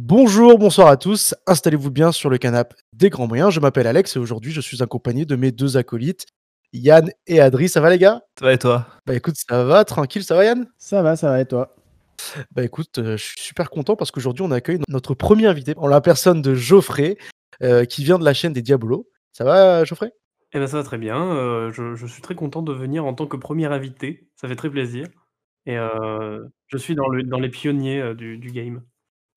Bonjour, bonsoir à tous. Installez-vous bien sur le canapé des grands moyens. Je m'appelle Alex et aujourd'hui je suis accompagné de mes deux acolytes, Yann et Adri. Ça va les gars? Ça va et toi? Bah écoute, ça va, tranquille, ça va Yann? Ça va, ça va et toi? Bah écoute, euh, je suis super content parce qu'aujourd'hui on accueille notre premier invité en la personne de Geoffrey euh, qui vient de la chaîne des Diabolos. Ça va Geoffrey? Eh ben ça va très bien. euh, je, je suis très content de venir en tant que premier invité. Ça fait très plaisir. Et euh, je suis dans, le, dans les pionniers euh, du, du game.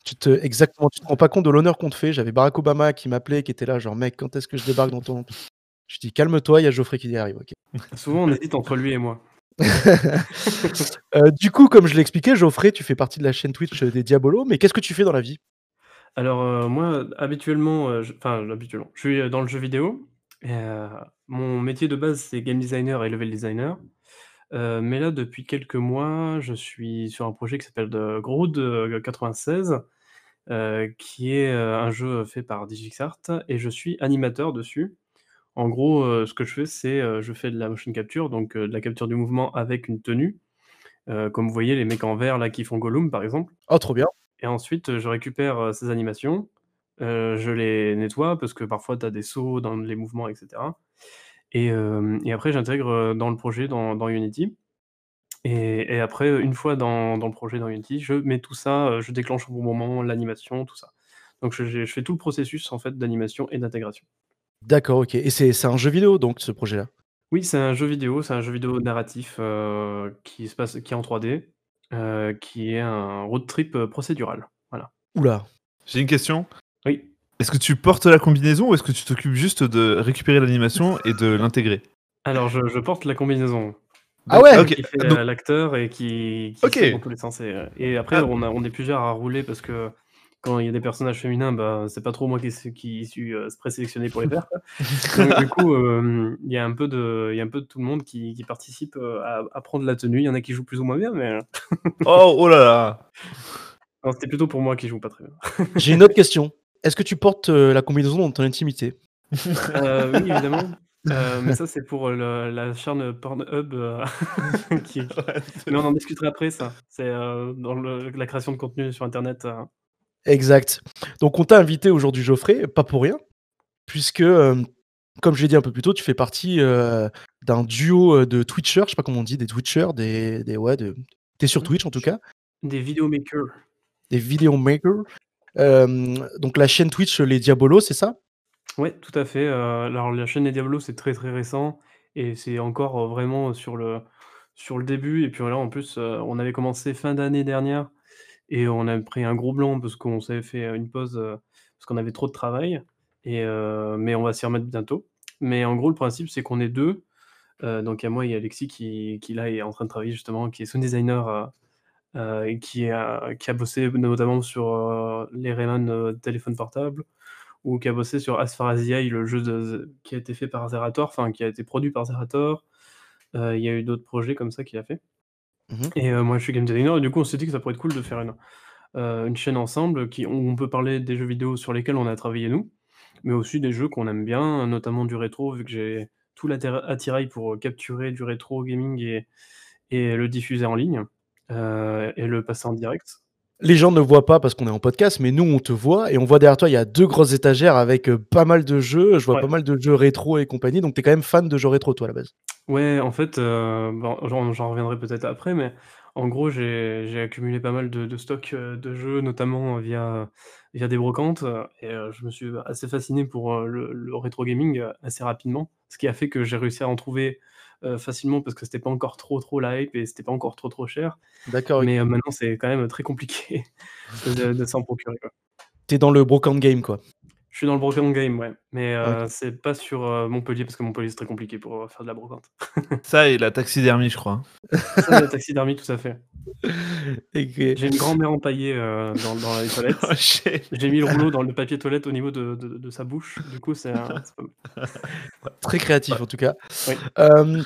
Tu te, exactement, tu te rends pas compte de l'honneur qu'on te fait. J'avais Barack Obama qui m'appelait, qui était là, genre mec, quand est-ce que je débarque dans ton. Je dis calme-toi, il y a Geoffrey qui y arrive. Souvent, on hésite entre lui et moi. Euh, du coup, comme je l'ai expliqué, Geoffrey, tu fais partie de la chaîne Twitch des Diabolos, mais qu'est-ce que tu fais dans la vie? Alors, euh, moi, habituellement, euh, je- enfin, habituellement, je suis euh, dans le jeu vidéo. Et, euh, mon métier de base, c'est game designer et level designer. Euh, mais là, depuis quelques mois, je suis sur un projet qui s'appelle de Grood euh, 96, euh, qui est euh, un jeu fait par DigixArt, et je suis animateur dessus. En gros, euh, ce que je fais, c'est je fais de la motion capture, donc de la capture du mouvement avec une tenue. Comme vous voyez, les mecs en vert là qui font Gollum, par exemple. Oh, trop bien. Et ensuite, je récupère ces animations, je les nettoie parce que parfois tu as des sauts dans les mouvements, etc. Et, euh, et après, j'intègre dans le projet dans, dans Unity. Et, et après, une fois dans, dans le projet dans Unity, je mets tout ça, je déclenche au bon moment l'animation, tout ça. Donc je, je fais tout le processus en fait d'animation et d'intégration. D'accord, ok. Et c'est c'est un jeu vidéo donc ce projet-là? Oui, c'est un jeu vidéo, c'est un jeu vidéo narratif euh, qui se passe, qui est en 3D, euh, qui est un road trip procédural. Voilà. Oula. J'ai une question. Oui. Est-ce que tu portes la combinaison ou est-ce que tu t'occupes juste de récupérer l'animation et de l'intégrer Alors je, je porte la combinaison. Ah ouais Ok, qui fait donc- l'acteur et qui, qui Ok. saute dans tous les sens. Et, euh, et après, Ah. on, a, on est plusieurs à rouler parce que quand il y a des personnages féminins, bah, c'est pas trop moi qui, suis- qui suis euh, présélectionné pour les faire. Donc, du coup, euh, il y, a un peu de- il y a un peu de tout le monde qui, qui participe euh, à, à prendre la tenue. Il y en a qui jouent plus ou moins bien, mais Oh, oh là là non, c'était plutôt pour moi qui joue pas très bien. J'ai une autre question. Est-ce que tu portes euh, la combinaison dans ton intimité? Euh, oui, évidemment. Euh, mais ça, c'est pour le- la chaîne Pornhub. euh, qui... Mais on en discutera après, ça. C'est euh, dans le- la création de contenu sur Internet. euh. Exact. Donc on t'a invité aujourd'hui Geoffrey, pas pour rien, puisque, euh, comme je l'ai dit un peu plus tôt, tu fais partie euh, d'un duo euh, de Twitchers, je sais pas comment on dit, des Twitchers, des, des ouais, de... t'es sur Twitch en tout cas, Des vidéomakers. des video makers. Euh, donc la chaîne Twitch Les Diabolos, c'est ça? Ouais, tout à fait. euh, alors la chaîne des Diablos, c'est très très récent et c'est encore euh, vraiment sur le, sur le début. Et puis voilà, en plus, euh, on avait commencé fin d'année dernière et on a pris un gros blanc parce qu'on s'avait fait une pause euh, parce qu'on avait trop de travail. Et, euh, mais on va s'y remettre bientôt. Mais en gros, le principe, c'est qu'on est deux. Euh, donc il y a moi et Alexis qui, qui là est en train de travailler justement, qui est sound designer euh, euh, qui a, qui a bossé notamment sur euh, les Rayman euh, téléphone portable ou qui a bossé sur As Far As the Eye, le jeu de- qui a été fait par Zerator, enfin qui a été produit par Zerator. Il y a eu d'autres projets comme ça qu'il a fait. Mhm. Et moi je suis game designer, et du coup on s'est dit que ça pourrait être cool de faire une, une chaîne ensemble qui, où on peut parler des jeux vidéo sur lesquels on a travaillé nous, mais aussi des jeux qu'on aime bien, notamment du rétro, vu que j'ai tout l'attira- attirail pour capturer du rétro gaming et, et le diffuser en ligne, euh, et le passer en direct. Les gens ne voient pas parce qu'on est en podcast, mais nous on te voit et on voit derrière toi, il y a deux grosses étagères avec euh, pas mal de jeux. Je vois Ouais. pas mal de jeux rétro et compagnie, donc t'es quand même fan de jeux rétro toi à la base. Ouais, en fait, euh, bon, j'en reviendrai peut-être après, mais en gros, j'ai j'ai accumulé pas mal de, de stocks euh, de jeux, notamment euh, via, via des brocantes, euh, et je me suis assez fasciné pour le, le rétro gaming assez rapidement, ce qui a fait que j'ai réussi à en trouver facilement parce que c'était pas encore trop trop la hype et c'était pas encore trop trop cher, D'accord. mais maintenant c'est quand même très compliqué de, de s'en procurer. quoi. T'es dans le brocante game quoi. Je suis dans le broken game, ouais, mais euh, c'est pas sur euh, Montpellier parce que Montpellier c'est très compliqué pour euh, faire de la brocante. Ça et la taxidermie, je crois. Ça, c'est la taxidermie, tout à fait. J'ai une grand-mère empaillée euh, dans, dans les toilettes. Oh. J'ai mis le rouleau dans le papier toilette au niveau de, de- de sa bouche. Du coup, c'est un-. Très créatif en tout cas. Oui. Euh,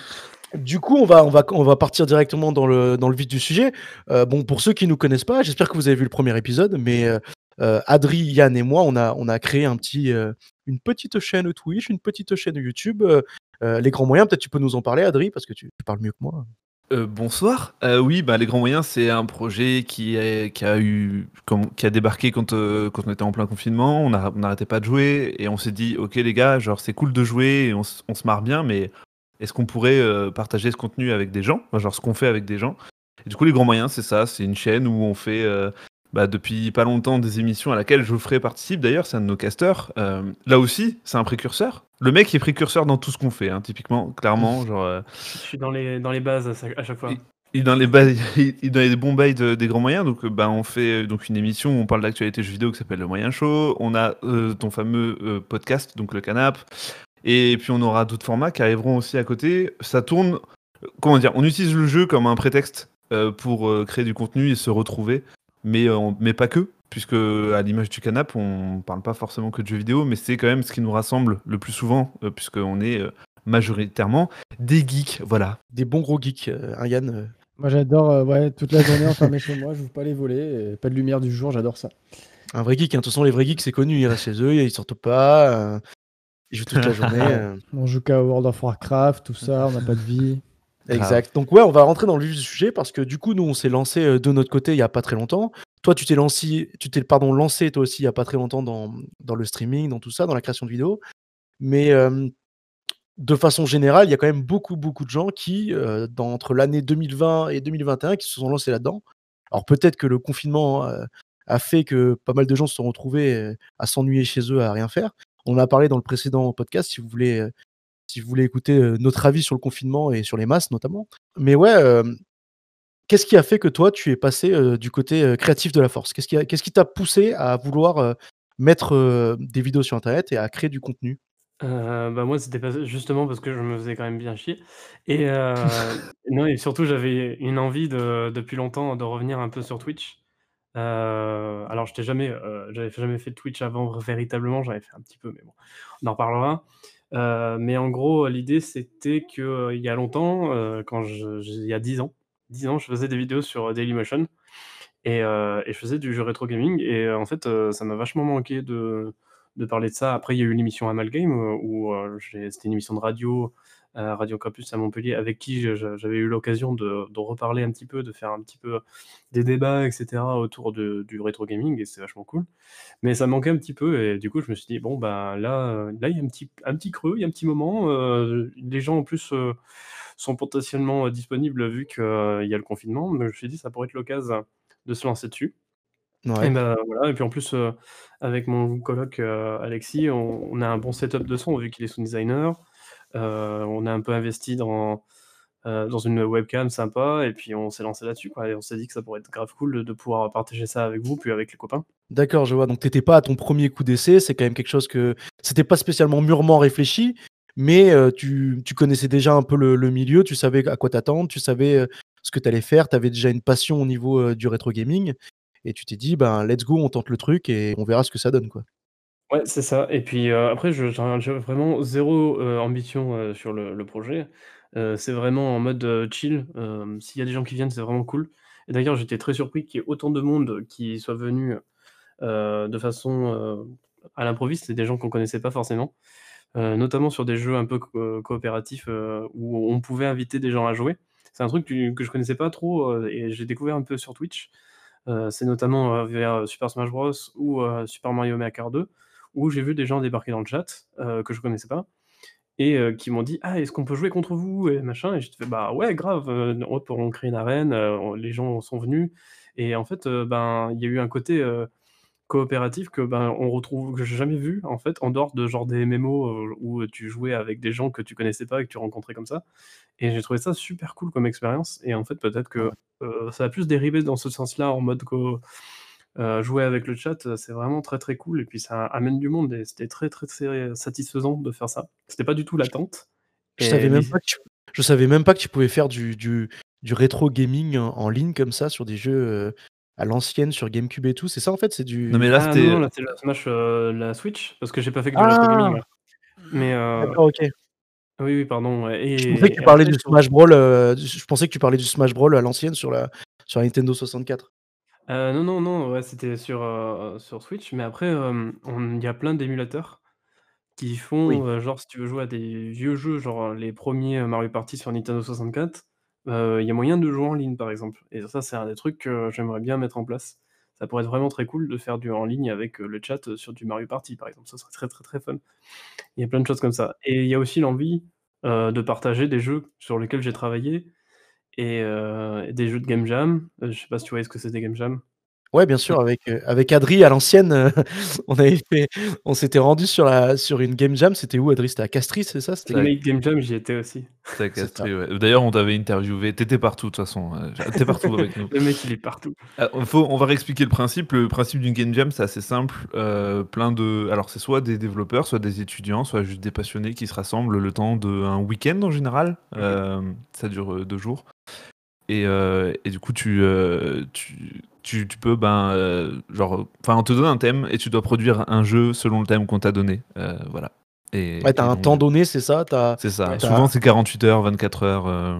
du coup, on va, on, va, on va partir directement dans le, dans le vif du sujet. Euh, bon, pour ceux qui ne nous connaissent pas, j'espère que vous avez vu le premier épisode, mais euh, Adri, Yann et moi, on a, on a créé euh, une petite chaîne Twitch, une petite chaîne YouTube. euh, euh, les grands moyens, peut-être tu peux nous en parler, Adri, parce que tu, parles mieux que moi. Bonsoir. Oui, bah, Les Grands Moyens, c'est un projet qui a qui a débarqué quand, quand on était en plein confinement. On n'arrêtait pas de jouer et on s'est dit: «OK les gars, genre c'est cool de jouer et on se on se marre bien, mais est-ce qu'on pourrait, partager ce contenu avec des gens?» genre ce qu'on fait avec des gens et du coup, Les Grands Moyens, c'est ça, c'est une chaîne où on fait, bah, depuis pas longtemps des émissions à laquelle Geoffrey participe d'ailleurs, c'est un de nos casteurs. Hem, là aussi, c'est un précurseur. Le mec est précurseur dans tout ce qu'on fait, hein, typiquement, clairement, genre, heu Je suis dans les dans les bases à chaque fois. il il est dans les bails il est dans les bons bails de des Grands Moyens, donc, bah, on fait, heu, donc une émission où on parle d'actualité jeux vidéo qui s'appelle Le Moyen Show. On a, ton fameux, podcast, donc Le Canap et puis on aura d'autres formats qui arriveront aussi à côté. Ça tourne, comment dire? On utilise le jeu comme un prétexte, pour, créer du contenu et se retrouver, mais, on mais pas que, puisque, à l'image du Canap, on parle pas forcément que de jeux vidéo, mais c'est quand même ce qui nous rassemble le plus souvent, heu, puisqu'on est, heu, majoritairement des geeks, voilà. Des bons gros geeks, hein, Yann? Moi j'adore, ouais, toute la journée enfermé chez moi, j'ouvre pas les volets et pas de lumière du jour, j'adore ça. Un vrai geek, hein. De toute façon, les vrais geeks, c'est connu, ils restent chez eux, ils sortent pas, ils jouent toute la journée, On joue qu'à World of Warcraft, tout ça, on n'a pas de vie. Exact. Donc ouais, on va rentrer dans le vif du sujet parce que du coup, nous, on s'est lancé, heu, de notre côté il y a pas très longtemps. Toi, tu t'es lancé tu t'es pardon, lancé toi aussi il y a pas très longtemps dans, dans le streaming, dans tout ça, dans la création de vidéos. Mais, hem, de façon générale, il y a quand même beaucoup, beaucoup de gens qui, dans entre l'année 2020 et 2021 qui se sont lancés là-dedans. Alors peut-être que le confinement, a fait que pas mal de gens se sont retrouvés, à s'ennuyer chez eux, à rien faire. On en a parlé dans le précédent podcast si vous voulez, si vous voulez écouter, notre avis sur le confinement et sur les masses notamment. Mais ouais, qu'est-ce qui a fait que toi, tu es passé, du côté, créatif de la force? Qu'est-ce qui qui t'a poussé à vouloir, mettre, des vidéos sur internet et à créer du contenu? Bah, moi, c'était pas justement parce que je me faisais quand même bien chier et non et surtout j'avais une envie de depuis longtemps de revenir un peu sur Twitch. Alors j'étais jamais, heu, j'avais jamais fait de Twitch avant véritablement, j'en avais fait un petit peu, mais bon, on en reparlera. Heu, mais en gros, l'idée c'était que, heu, il y a longtemps, heu, quand il y a 10 ans 10 ans, je faisais des vidéos sur, heu, Dailymotion et et je faisais du jeu rétro gaming et en fait, ça m'a vachement manqué de de parler de ça. Après, il y a eu l'émission Amalgame, où, c'était une émission de radio, heu, Radio Campus à Montpellier, avec qui j'avais eu l'occasion de de reparler un petit peu, de faire un petit peu des débats et cetera autour de du rétro gaming et c'est vachement cool. Mais ça manquait un petit peu et du coup, je me suis dit: «Bon, ben, là, là, il y a un petit un petit creux, il y a un petit moment, heu, les gens en plus, heu, sont potentiellement, heu, disponibles vu qu'il y a le confinement». Donc je me suis dit: «Ça pourrait être l'occasion de se lancer dessus» et bah, voilà et puis en plus, avec mon coloc, heu, Alexis, on on a un bon setup de son vu qu'il est sound designer. Heu, on a un peu investi dans, heu, dans une webcam sympa et puis on s'est lancé là-dessus, on s'est dit que ça pourrait être grave cool de pouvoir partager ça avec vous, puis avec les copains. D'accord, je vois. Donc tu étais pas à ton 1er coup d'essai, c'est quand même quelque chose que c'était pas spécialement mûrement réfléchi, mais, heu, tu connaissais déjà un peu le milieu, tu savais à quoi t'attendre, tu savais, ce que tu allais faire, tu avais déjà une passion au niveau, du rétro gaming et tu t'es dit: «Ben, let's go, on tente le truc et on verra ce que ça donne, quoi». Ouais, c'est ça et puis, heu, après j'ai vraiment 0, heu, ambition, heu, sur le projet. C'est vraiment en mode, chill. S'il y a des gens qui viennent, c'est vraiment cool et d'ailleurs, j'étais très surpris qu'il y ait autant de monde qui soit venu, de façon, à l'improviste. C'est des gens qu'on connaissait pas forcément, notamment sur des jeux un peu co coopératifs, où on pouvait inviter des gens à jouer. C'est un truc que je connaissais pas trop, et j'ai découvert un peu sur Twitch. C'est notamment, vers Super Smash Bros ou, Super Mario Maker 2 où j'ai vu des gens débarquer dans le chat, heu, que je connaissais pas et heu, qui m'ont dit: «Ah, est-ce qu'on peut jouer contre vous?» et machin et j'étais fait: «Bah, ouais, grave, heu, hop, on crée une arène», on les gens sont venus et en fait, ben, il y a eu un côté, coopératif que, ben, on retrouve que j'ai jamais vu, en fait, en dehors de genre des MMO, où tu jouais avec des gens que tu connaissais pas et que tu rencontrais comme ça et j'ai trouvé ça super cool comme expérience et en fait, peut-être que, ça a plus dérivé dans ce sens-là en mode co jouer avec le chat, heu, c'est vraiment très, très cool et puis ça amène du monde et c'était très, très, très satisfaisant de faire ça. C'était pas du tout l'attente Je et savais même pas que tu je savais même pas que tu pouvais faire du du du rétro gaming en ligne comme ça sur des jeux, heu, à l'ancienne sur GameCube et tout, c'est ça, en fait? C'est Non, mais du là, Ah c'était, non, heu là, c'est le Smash, heu, la Switch parce que j'ai pas fait que du rétro ah! gaming, là. Mais D'accord, OK. oui, oui, pardon, ouais Je pensais que et tu et parlais après du Smash Brawl, je pensais que tu parlais du Smash Brawl à l'ancienne sur la sur la Nintendo 64. Heu, non, non, non, ouais, c'était sur, heu, sur Switch, mais après, hem, on il y a plein d'émulateurs qui Oui. font, heu, genre si tu veux jouer à des vieux jeux, genre les premiers Mario Party sur Nintendo 64, heu, il y a moyen de jouer en ligne, par exemple et ça, c'est un des trucs que j'aimerais bien mettre en place. Ça pourrait être vraiment très cool de faire du en ligne avec, heu, le chat, heu, sur du Mario Party, par exemple. Ça serait très, très, très fun. Il y a plein de choses comme ça et il y a aussi l'envie, heu, de partager des jeux sur lesquels j'ai travaillé et heu, des jeux de game jam. Heu, je sais pas si tu voyais ce que c'est des game jam? Ouais, bien sûr, avec, heu, avec Adri à l'ancienne, on avait fait on s'était rendu sur la sur une game jam, c'était où Adri? C'était à Castries, c'est ça? C'était Game Jam, j'y étais aussi. C'était à. Castries, ouais. D'ailleurs, on t'avait interviewé. Tu étais partout de toute façon, heu, tu es partout avec nous. Le mec, il est partout. Ah, faut on va réexpliquer le principe. Le principe d'une game jam, c'est assez simple. Plein de alors c'est soit des développeurs, soit des étudiants, soit juste des passionnés qui se rassemblent le temps d'un week-end en général. Ça dure, heu, 2 jours et heu et du coup tu, heu, tu tu tu peux, ben, heu, genre, enfin, on te donne un thème et tu dois produire un jeu selon le thème qu'on t'a donné, voilà et Ouais, tu as et un temps donné, c'est ça? C'est ça. Souvent, c'est 48 heures, 24 heures, heu,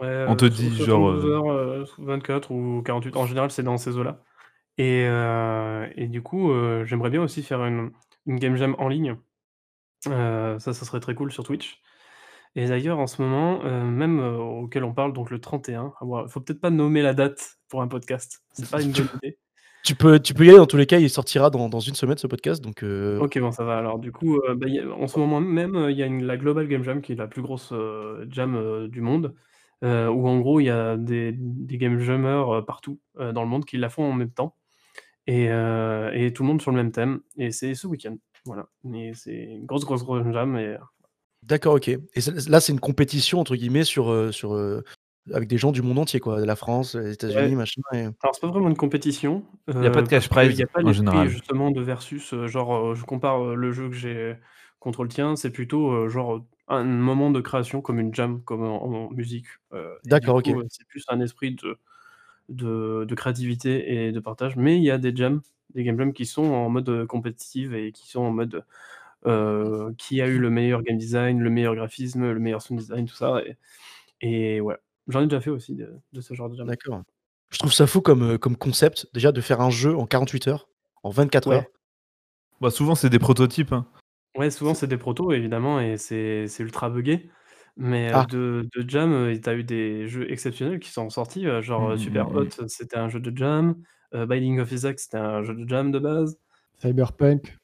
Ouais, on te dit genre, 72 heu heures, heu, 24 ou 48. En général, c'est dans ces eaux-là et du coup, j'aimerais bien aussi faire une une game jam en ligne. Ça, ça serait très cool sur Twitch et d'ailleurs, en ce moment, heu, même, heu, auquel on parle, donc le 31, ah ouais, faut peut-être pas nommer la date pour un podcast. C'est pas une tu bonne idée. tu peux tu peux y aller dans tous les cas, il sortira dans dans 1 semaine ce podcast donc heu, OK, bon, ça va alors. Du coup, heu, bah, il y a en ce moment même, heu, il y a une la Global Game Jam qui est la plus grosse, heu, jam, heu, du monde, heu, où en gros, il y a des des game jammers, heu, partout, heu, dans le monde qui la font en même temps et heu et tout le monde sur le même thème et c'est ce week-end. Voilà, mais c'est une grosse, grosse, grosse jam et d'accord, OK et c'est là, c'est une compétition entre guillemets sur, heu sur, heu, avec des gens du monde entier quoi, la France, les ouais. États-Unis, machin et Alors c'est pas vraiment une compétition, il y a pas de cash parce qu'il y prize a pas en l'esprit général. justement de versus, heu, genre, heu, je compare, heu, le jeu que j'ai contre le tien, c'est plutôt, heu, genre, heu, un moment de création comme une jam, comme en en musique, heu et du d'accord, OK. heu, c'est plus un esprit de de de créativité et de partage. Mais il y a des jams, des game jams qui sont en mode, heu, compétitive et qui sont en mode, heu, qui a eu le meilleur game design, le meilleur graphisme, le meilleur sound design, tout ça et et ouais. J'en ai déjà fait aussi de de ce genre de jam. D'accord. Je trouve ça fou comme, heu, comme concept, déjà de faire un jeu en 48 heures, en 24 heures. Ouais. Bah, souvent, c'est des prototypes, hein. Ouais, souvent C'est des protos évidemment et c'est c'est ultra buggé, mais heu, ah! de de jam, tu as eu des jeux exceptionnels qui sont sortis, genre, Mmh mmh Superhot, mh. c'était un jeu de jam, Binding of Isaac, c'était un jeu de jam de base. Cyberpunk.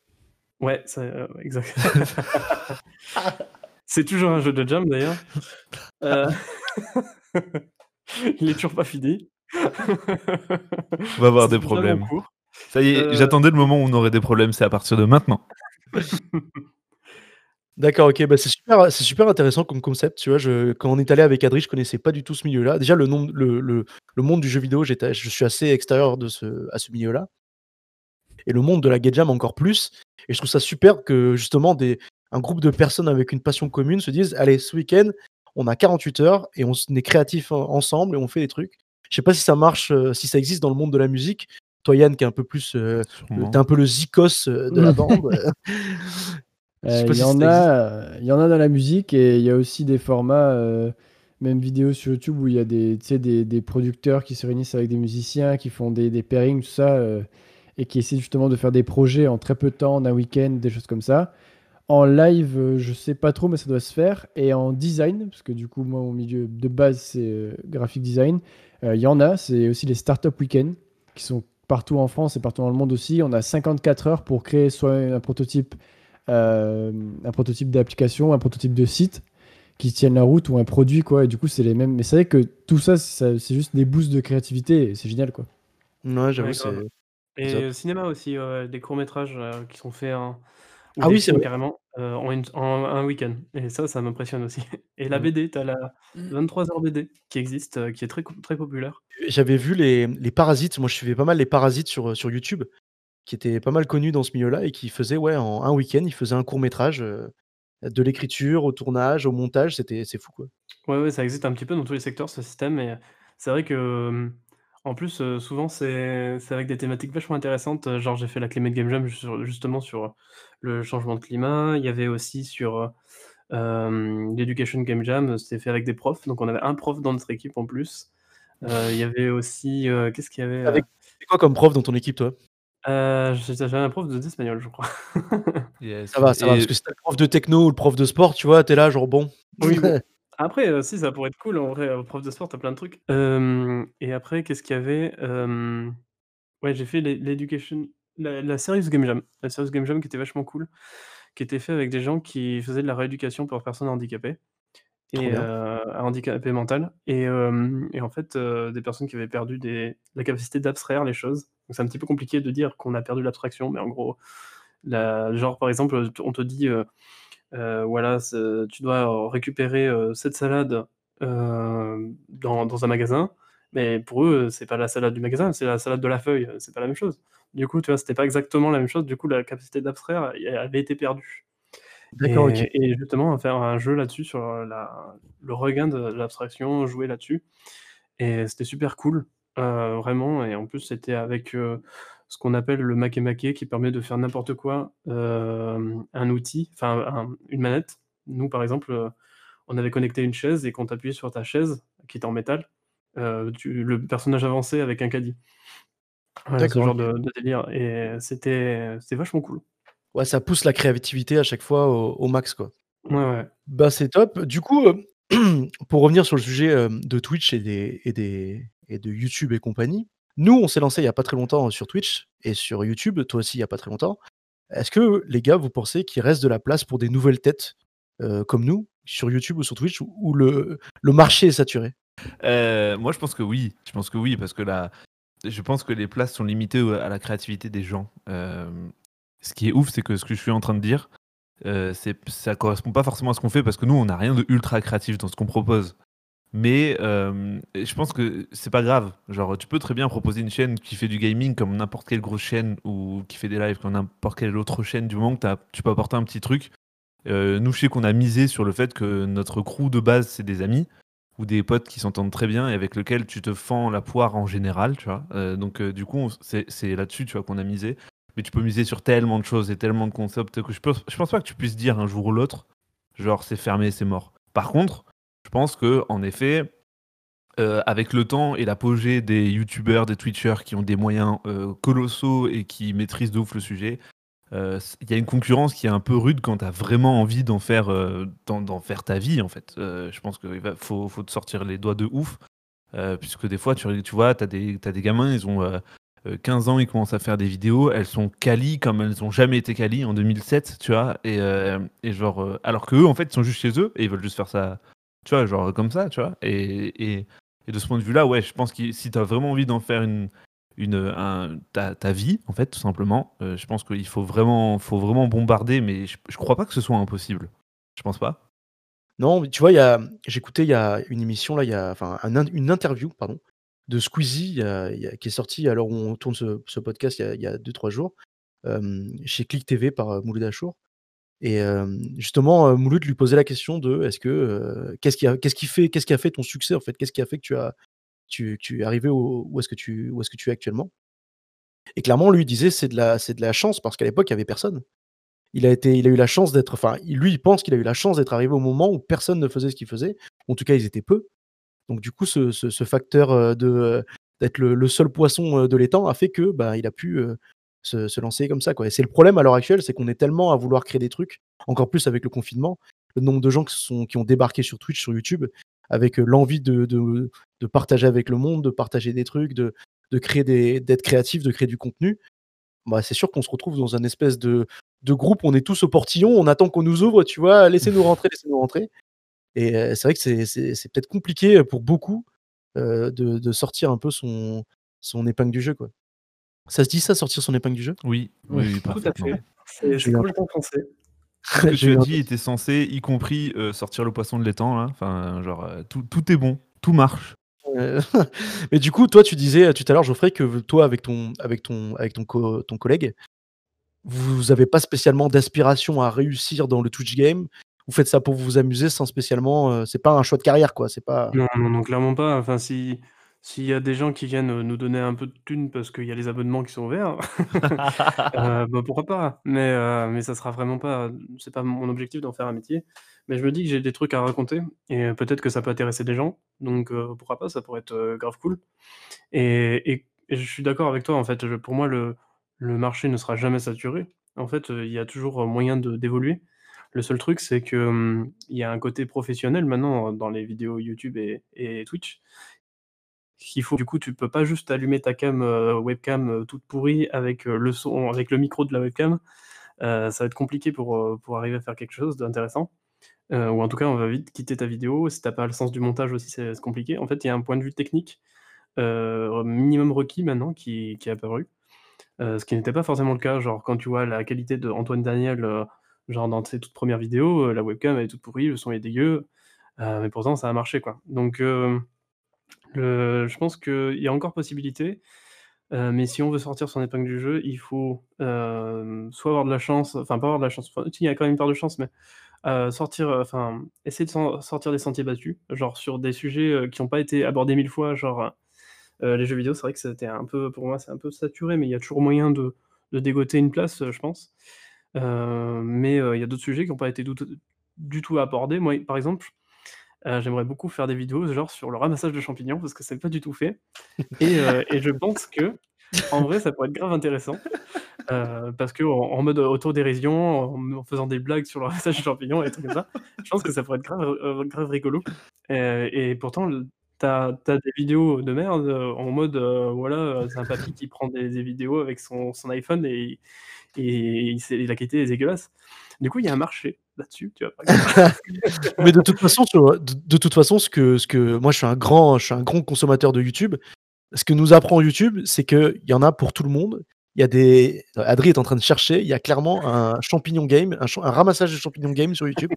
Ouais, ça, heu, exact. C'est toujours un jeu de jam d'ailleurs. Heu, il est toujours pas fini. On va avoir des problèmes. Ça y est, Heu j'attendais le moment où on aurait des problèmes, c'est à partir de maintenant. D'accord, OK, bah, c'est super, c'est super intéressant comme concept, tu vois? Je quand on est allé avec Adri, je connaissais pas du tout ce milieu-là. Déjà le nom le le le monde du jeu vidéo, je suis assez extérieur de ce à ce milieu-là et le monde de la game jam encore plus et je trouve ça super que justement des un groupe de personnes avec une passion commune se disent: «Allez, ce week-end, on a 48 heures et on est créatifs en ensemble et on fait des trucs». Je sais pas si ça marche, heu, si ça existe dans le monde de la musique. Toi, Yann, qui est un peu plus, heu, le tu Sûrement. es un peu le Zikos, heu, de la bande, il y en a, y en a dans la musique et il y a aussi des formats, même vidéos sur YouTube où il y a des des des producteurs qui se réunissent avec des musiciens, qui font des des pairings, tout ça, et qui essaient justement de faire des projets en très peu de temps, en un week-end, des choses comme ça. En live, heu, je sais pas trop, mais ça doit se faire et en design, parce que du coup, moi, mon milieu de base, c'est, heu, graphic design, heu, il y en a, c'est aussi les startup week-ends qui sont partout en France et partout dans le monde aussi. On a 54 heures pour créer soit un prototype, un prototype d'application, un prototype de site qui tienne la route ou un produit, quoi et du coup, c'est les mêmes mais c'est vrai que tout ça, ça c'est juste des boosts de créativité et c'est génial, quoi. Mouais, j'avoue, Ouais, et top. au cinéma aussi, ouais, des courts métrages, heu, qui sont faits ou Ah des oui, c'est films vrai. carrément, heu, en une en un week-end et ça, ça m'impressionne aussi et la Mmh. BD, tu as la 23 heures BD qui existe, heu, qui est très co très populaire. J'avais vu les les Parasites, moi je suivais pas mal les Parasites sur, sur YouTube, qui étaient pas mal connus dans ce milieu-là et qui faisaient, ouais, en un week-end, ils faisaient un court métrage, heu, de l'écriture au tournage, au montage, c'était c'est fou, quoi. Ouais, ouais, ça existe un petit peu dans tous les secteurs ce système et c'est vrai que, en plus, heu, souvent c'est c'est avec des thématiques vachement intéressantes, heu, genre j'ai fait la Climate Game Jam sur justement sur, le changement de climat. Il y avait aussi sur, heu, hem, l'Education Game Jam, c'était fait avec des profs, donc on avait un prof dans notre équipe en plus. Heu, il y avait aussi, heu, qu'est-ce qu'il y avait, heu? avais quoi comme prof dans ton équipe, toi? Heu, j'avais un prof de d'espagnol, je crois. Yes Ça va, ça va, parce et que si tu as le prof de techno ou le prof de sport, tu vois, tu es là genre bon. Oui, bon, Après, heu, si ça pourrait être cool en vrai, heu, prof de sport, tu as plein de trucs. Hem et après qu'est-ce qu'il y avait? Hem, ouais, j'ai fait l'e l'education la la Serious Game Jam. La Serious Game Jam qui était vachement cool, qui était fait avec des gens qui faisaient de la rééducation pour personnes handicapées Trop et bien. handicapées mentales et hem et en fait, heu, des personnes qui avaient perdu des la capacité d'abstraire les choses. Donc c'est un petit peu compliqué de dire qu'on a perdu l'abstraction, mais en gros, la genre par exemple, heu, on te dit, heu, voilà, tu dois récupérer, cette salade, dans dans un magasin, mais pour eux, c'est pas la salade du magasin, c'est la salade de la feuille, c'est pas la même chose. Du coup, tu vois, c'était pas exactement la même chose, du coup, la capacité d'abstraire, avait été perdue. D'accord, et et justement, faire un jeu là-dessus sur, la le regain de l'abstraction, jouer là-dessus. Et c'était super cool, vraiment et en plus, c'était avec, ce qu'on appelle le maké-maké qui permet de faire n'importe quoi, hem, un outil, enfin un une manette. Nous, par exemple, heu, on avait connecté une chaise et quand tu appuyais sur ta chaise, qui était en métal, tu le personnage avançait avec un caddie. Voilà, ce genre de de délire et c'était vachement cool. Ouais, ça pousse la créativité à chaque fois au au max, quoi. Ouais, ouais. Bah, c'est top. Du coup, pour revenir sur le sujet, de Twitch et des et des et de YouTube et compagnie, nous, on s'est lancé il y a pas très longtemps sur Twitch et sur YouTube, toi aussi il y a pas très longtemps. Est-ce que les gars, vous pensez qu'il reste de la place pour des nouvelles têtes, heu, comme nous, sur YouTube ou sur Twitch ou le marché est saturé? Moi, je pense que oui. Je pense que oui, parce que là, je pense que les places sont limitées à la créativité des gens. Ce qui est ouf, c'est que ce que je suis en train de dire, ça correspond pas forcément à ce qu'on fait parce que nous, on n'a rien de ultra créatif dans ce qu'on propose. Mais hem, je pense que c'est pas grave. Genre, tu peux très bien proposer une chaîne qui fait du gaming comme n'importe quelle grosse chaîne ou qui fait des lives comme n'importe quelle autre chaîne, du moment que tu peux apporter un petit truc. Heu, nous, je sais qu'on a misé sur le fait que notre crew de base, c'est des amis ou des potes qui s'entendent très bien et avec lequel tu te fends la poire en général, tu vois? Heu, donc du coup, c'est là-dessus, tu vois, qu'on a misé. Mais tu peux miser sur tellement de choses et tellement de concepts que je pense je pense pas que tu puisses dire un jour ou l'autre, genre: «C'est fermé, c'est mort». Par contre, je pense qu'en effet, heu, avec le temps et l'apogée des youtubeurs, des twitchers qui ont des moyens, heu, colossaux et qui maîtrisent de ouf le sujet, heu, c il y a une concurrence qui est un peu rude quand tu as vraiment envie d'en faire, faire ta vie, en fait. Je pense qu'il faut te sortir les doigts de ouf, puisque des fois tu vois, tu as des des gamins, ils ont, heu heu, 15 ans, ils commencent à faire des vidéos, elles sont quali comme elles ont jamais été quali en 2007, tu vois? Et genre, alors qu'eux, en fait, ils sont juste chez eux et ils veulent juste faire ça, tu vois, genre comme ça, tu vois? Et et et de ce point de vue-là, ouais, je pense que si tu as vraiment envie d'en faire une une, un ta ta vie, en fait, tout simplement, heu, je pense qu'il faut vraiment faut vraiment bombarder, mais je je crois pas que ce soit impossible. Je pense pas. Non, mais tu vois, j'écoutais il y a une émission là, y a enfin un in une interview, pardon, de Squeezie, qui est sortie à l'heure où on tourne ce ce podcast il y a il y a 2-3 jours, hem, chez Click TV par, heu, Mouloud Achour et justement, Mouloud lui posait la question de: «Est-ce que, qu'est-ce qui qui fait qu'est-ce qui a fait ton succès, en fait? Qu'est-ce qui a fait que tu as tu tu es arrivé au où est-ce que tu où est-ce que tu es actuellement?» et clairement, lui, disait: «C'est de la c'est de la chance» parce qu'à l'époque, il y avait personne. Il a été il a eu la chance d'être enfin, lui, il pense qu'il a eu la chance d'être arrivé au moment où personne ne faisait ce qu'il faisait. En tout cas, ils étaient peu. Donc du coup, ce ce ce facteur, de, d'être le le seul poisson, de l'étang a fait que, bah, il a pu, se se lancer comme ça, quoi et c'est le problème à l'heure actuelle, c'est qu'on est tellement à vouloir créer des trucs, encore plus avec le confinement, le nombre de gens qui sont qui ont débarqué sur Twitch, sur YouTube, avec, heu, l'envie de de de partager avec le monde, de partager des trucs, de de créer des d'être créatif, de créer du contenu. Bah, c'est sûr qu'on se retrouve dans un espèce de de groupe, on est tous au portillon, on attend qu'on nous ouvre, tu vois? «Laissez-nous rentrer, laissez-nous rentrer» et heu, c'est vrai que c'est c'est c'est peut-être compliqué, pour beaucoup, de de sortir un peu son son épingle du jeu, quoi. Ça se dit ça, sortir son épingle du jeu? Oui, oui, oui, Tout à fait. Eu un complètement français. Ce que tu as dit était censé, y compris, heu, sortir le poisson de l'étang là, enfin, genre, heu, tout tout est bon, tout marche. Mais du coup, toi, tu disais, heu, tout à l'heure, Geoffrey, que toi, avec ton avec ton avec ton co ton collègue, vous avez pas spécialement d'aspiration à réussir dans le Twitch game. Vous faites ça pour vous amuser sans spécialement, c'est pas un choix de carrière, quoi, c'est pas Non, non, non, clairement pas. Enfin, si s'il y a des gens qui viennent, heu, nous donner un peu de thunes parce qu'il y a les abonnements qui sont ouverts, heu, bah, pourquoi pas? Mais heu, mais ça sera vraiment pas, c'est pas mon objectif d'en faire un métier. Mais je me dis que j'ai des trucs à raconter et heu, peut-être que ça peut intéresser des gens. Donc heu, pourquoi pas? Ça pourrait être, heu, grave cool et et et je suis d'accord avec toi, en fait, pour moi, le le marché ne sera jamais saturé. En fait, heu, il y a toujours, heu, moyen de d'évoluer. Le seul truc, c'est que, mmh, il y a un côté professionnel maintenant dans les vidéos YouTube et et Twitch. Faut du coup, tu peux pas juste allumer ta cam, heu, webcam, heu, toute pourrie avec, heu, le son avec le micro de la webcam. Ça va être compliqué pour, pour arriver à faire quelque chose d'intéressant. Ou en tout cas, on va vite quitter ta vidéo. Si tu as pas le sens du montage aussi, c'est compliqué. En fait, il y a un point de vue technique, minimum requis maintenant qui qui est apparu. Ce qui n'était pas forcément le cas, genre quand tu vois la qualité d'Antoine Daniel, heu, genre dans ses toutes premières vidéos, la webcam elle est toute pourrie, le son est dégueu, mais pourtant ça a marché quoi. Donc je pense qu'il y a encore possibilité, heu, mais si on veut sortir son épingle du jeu, il faut, hem, soit avoir de la chance, enfin pas avoir de la chance, il y a quand même une part de chance, mais heu, sortir, enfin essayer de sortir des sentiers battus, genre sur des sujets, qui ont pas été abordés 1000 fois, genre, les jeux vidéo, c'est vrai que c'était un peu pour moi, c'est un peu saturé, mais il y a toujours moyen de dégoter une place, je pense. Mais il y a d'autres sujets qui ont pas été du tout abordés. Moi, par exemple, heu, j'aimerais beaucoup faire des vidéos genre sur le ramassage de champignons parce que c'est pas du tout fait et et je pense qu'en vrai, ça pourrait être grave intéressant, heu, parce qu'en en mode autodérision, en en faisant des blagues sur le ramassage de champignons et trucs comme ça. Je pense que ça pourrait être grave, grave rigolo, et pourtant tu as des vidéos de merde, en mode, voilà, c'est un papy qui prend des des vidéos avec son son iPhone et et il c'est la qualité est dégueulasse. Du coup, il y a un marché là-dessus? Mais de toute façon, de toute façon, ce que ce que moi, je suis un grand je suis un grand consommateur de YouTube. Ce que nous apprend YouTube, c'est qu'il y en a pour tout le monde. Il y a des Adri est en train de chercher, il y a clairement un champignon game, un ramassage de champignons game sur YouTube.